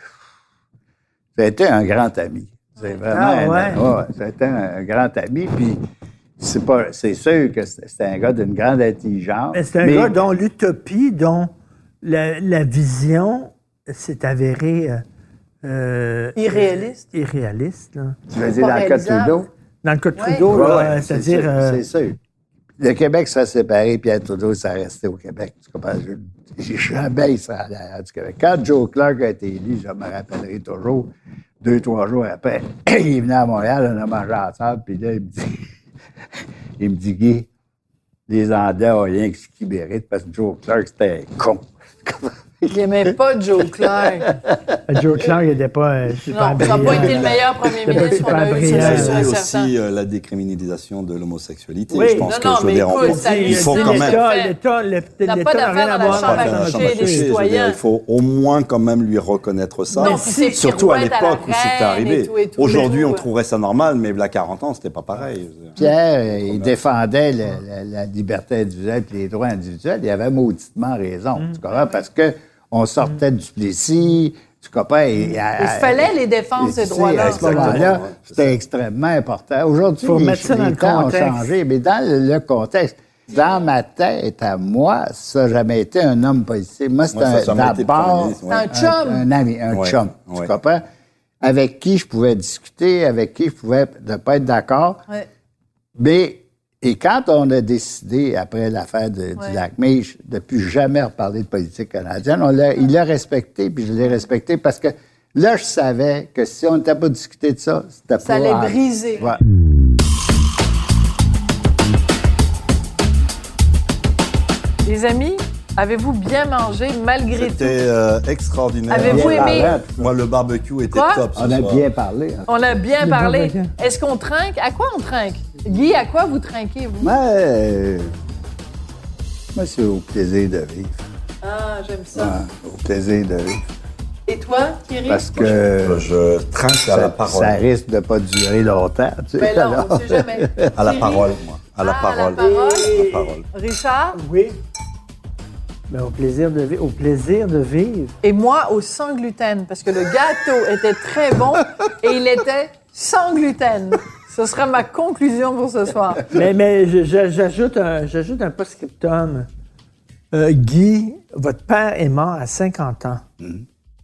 Ça a été un grand ami. C'est vraiment... Ah, un- ouais? ça a été un grand ami, puis c'est pas... C'est sûr que c'était c'était un gars d'une grande intelligence. Mais c'est un mais- gars dont l'utopie, dont la, la vision s'est avérée euh, euh, Irréaliste. irréaliste. là. Tu veux dire dans le cas. Trudeau? Dans le cas de Ouais. Trudeau, là, Ouais, euh, c'est c'est-à-dire... sûr, euh, C'est sûr. Le Québec serait séparé, Pierre Trudeau serait resté au Québec. Tu comprends? Je- J'ai jamais il serait allé à l'arrière du Québec. Quand Joe Clark a été élu, je me rappellerai toujours, deux, trois jours après, il est venu à Montréal, on a mangé ensemble, puis là, il me dit, il me dit, Guy, les Anglais ont rien que ce qu'ils méritent parce que Joe Clark, c'était un con. Il n'aimait pas Joe Clark. Joe Clark n'était pas euh, super Non, ça n'a pas brillant. été le meilleur premier ministre qu'on a super eu, brillant. Il y aussi euh, la décriminalisation de l'homosexualité. Oui. Je pense Non, que non, je mais écoute, ça Il faut quand même. L'État, n'a rien d'affaire à dans la voir chambre avec à la coucher chambre des citoyens. il faut au moins quand même lui reconnaître ça. Surtout à l'époque où c'était arrivé. Aujourd'hui, on trouverait ça normal, mais il y a 40 ans, c'était pas pareil. Pierre, euh, il défendait la, la liberté individuelle et les droits individuels. Il avait mauditement raison. Tu comprends? Parce que on sortait du Plessis, tu comprends? Et, Il fallait les défendre, ces tu droits-là. À ce moment-là, c'était extrêmement important. Aujourd'hui, Faut les, mettre ça dans les le temps contexte. ont changé, mais dans le, le contexte, dans ma tête, à moi, ça n'a jamais été un homme politique. Moi, c'était un- d'abord chum. un ami, un Ouais, chum. Tu ouais. comprends? Avec qui je pouvais discuter, avec qui je pouvais ne pas être d'accord. Ouais. Mais, et quand on a décidé, après l'affaire de- Ouais. du lac Meach, de ne plus jamais reparler de politique canadienne, on l'a, il l'a respecté, puis je l'ai respecté parce que là, je savais que si on n'était pas discuté de ça, c'était pas... Ça allait briser. Ouais. Les amis, avez-vous bien mangé malgré tout? C'était euh, extraordinaire. Avez-vous Bien aimé? Moi, le barbecue était Quoi? top. ce On a soir. bien parlé. hein. On a bien Le parlé. barbecue. Est-ce qu'on trinque? À quoi on trinque? Guy, à quoi vous trinquez, vous? Mais, euh, moi, c'est au plaisir de vivre. Ah, j'aime ça. Ouais, au plaisir de vivre. Et toi, Thierry? Parce que Je trinque à la parole. ça risque de pas durer longtemps. Tu sais, Ben non, alors. on sait jamais. À la parole, moi. À la Ah, parole. À la parole. À la parole. Richard? Oui. Mais au plaisir de vivre. Au plaisir de vivre. Et moi, au sans gluten, parce que le gâteau était très bon et il était sans gluten. Ce sera ma conclusion pour ce soir. mais mais j'ajoute un, j'ajoute un post-scriptum. Euh, Guy, votre père est mort à 50 ans.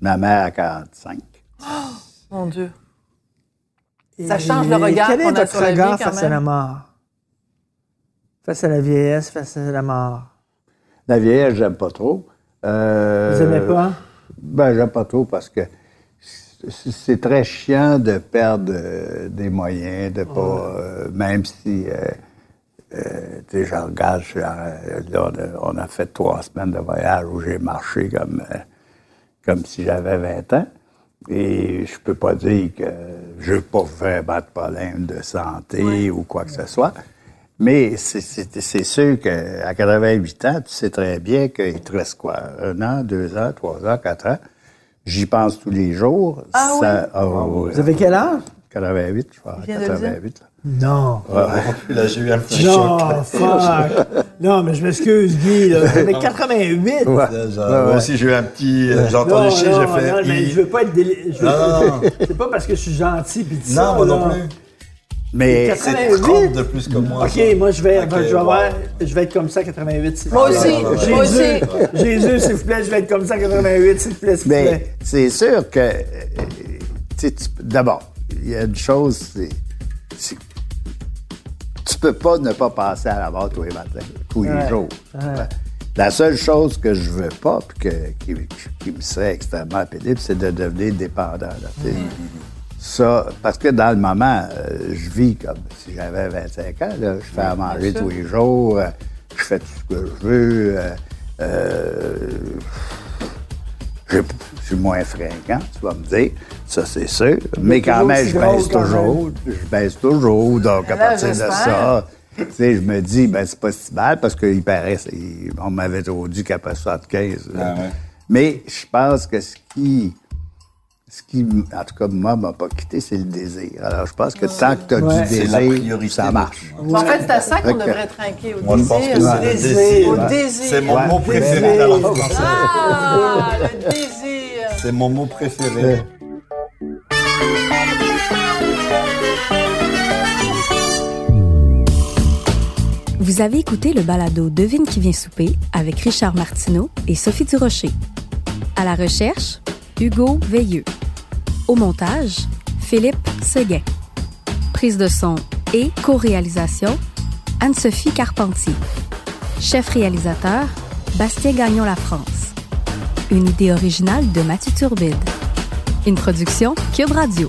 Ma mère à 45. Mon Dieu. Ça change le regard Quel est qu'on a votre sur la regard vie, quand face à la mort? Face à la vieillesse, face à la mort? La vieillesse, j'aime pas trop. Euh, Vous aimez pas? Ben, j'aime pas trop parce que c'est très chiant de perdre euh, des moyens, de pas. euh, même si. euh, euh, tu sais, je regarde, je là, on a, fait trois semaines de voyage où j'ai marché comme, comme si j'avais 20 ans. Et je peux pas dire que je n'ai pas vraiment de problème de santé ou quoi que ce soit. Mais c'est sûr qu'à 88 ans, tu sais très bien qu'il te reste quoi? Un an, deux ans, trois ans, quatre ans. J'y pense tous les jours. Ah oui? ah oui. Vous avez quel âge? 88, je crois. vient de le dire. 88. là. Non. Là, j'ai eu un petit Non, choc. fuck. Non, mais je m'excuse, Guy. Là. Avez 88. Ouais. Déjà, Ouais, Moi aussi, j'ai eu un petit. euh, J'ai entendu chier, j'ai fait. non, mais je veux pas être délé... je veux- Non, non, non. C'est pas parce que je suis gentil pis ça. Non, moi non plus. Mais Quatre- C'est 88? 30 de plus que moi. OK, ça. moi, je vais, je, vais avoir- je vais être comme ça à 88. s'il vous Moi aussi, Jésus, moi aussi. Jésus, s'il vous plaît, je vais être comme ça à 88, s'il vous plaît, s'il vous Mais plaît. c'est sûr que, euh, tu d'abord, il y a une chose, c'est, tu peux pas ne pas passer à la barre tous les matins, tous les Ouais. jours. La seule chose que je veux pas, puis que, qui, qui me serait extrêmement pénible, c'est de devenir dépendant. là. Ça, parce que dans le moment, euh, je vis comme si j'avais 25 ans. Là. Je fais à manger tous les jours, euh, je fais tout ce que je veux. euh, euh, je je suis moins fréquent, tu vas me dire. Ça, c'est sûr. Mais quand même, je baisse toujours. Je baisse toujours. Donc, à partir de ça, tu sais, je me dis, ben, c'est pas si mal parce qu'il paraît, on m'avait trop dit qu'après 75. là. Ah ouais. Mais je pense que ce qui, ce qui, en tout cas, moi, m'a pas quitté, c'est le désir. Alors, je pense que tant que tu as Ouais. du désir, priorité ça marche. En fait, c'est à ça qu'on devrait trinquer, au Moi, je pense que désir. c'est le désir. désir. Au désir. C'est mon Ouais. mot préféré la française. Ah, le désir. C'est mon mot préféré. Vous avez écouté le balado Devine qui vient souper avec Richard Martineau et Sophie Durocher. À la recherche, Hugo Veilleux. Au montage, Philippe Seguin. Prise de son et co-réalisation, Anne-Sophie Carpentier. Chef réalisateur, Bastien Gagnon La France. Une idée originale de Mathieu Turbide. Une production Cube Radio.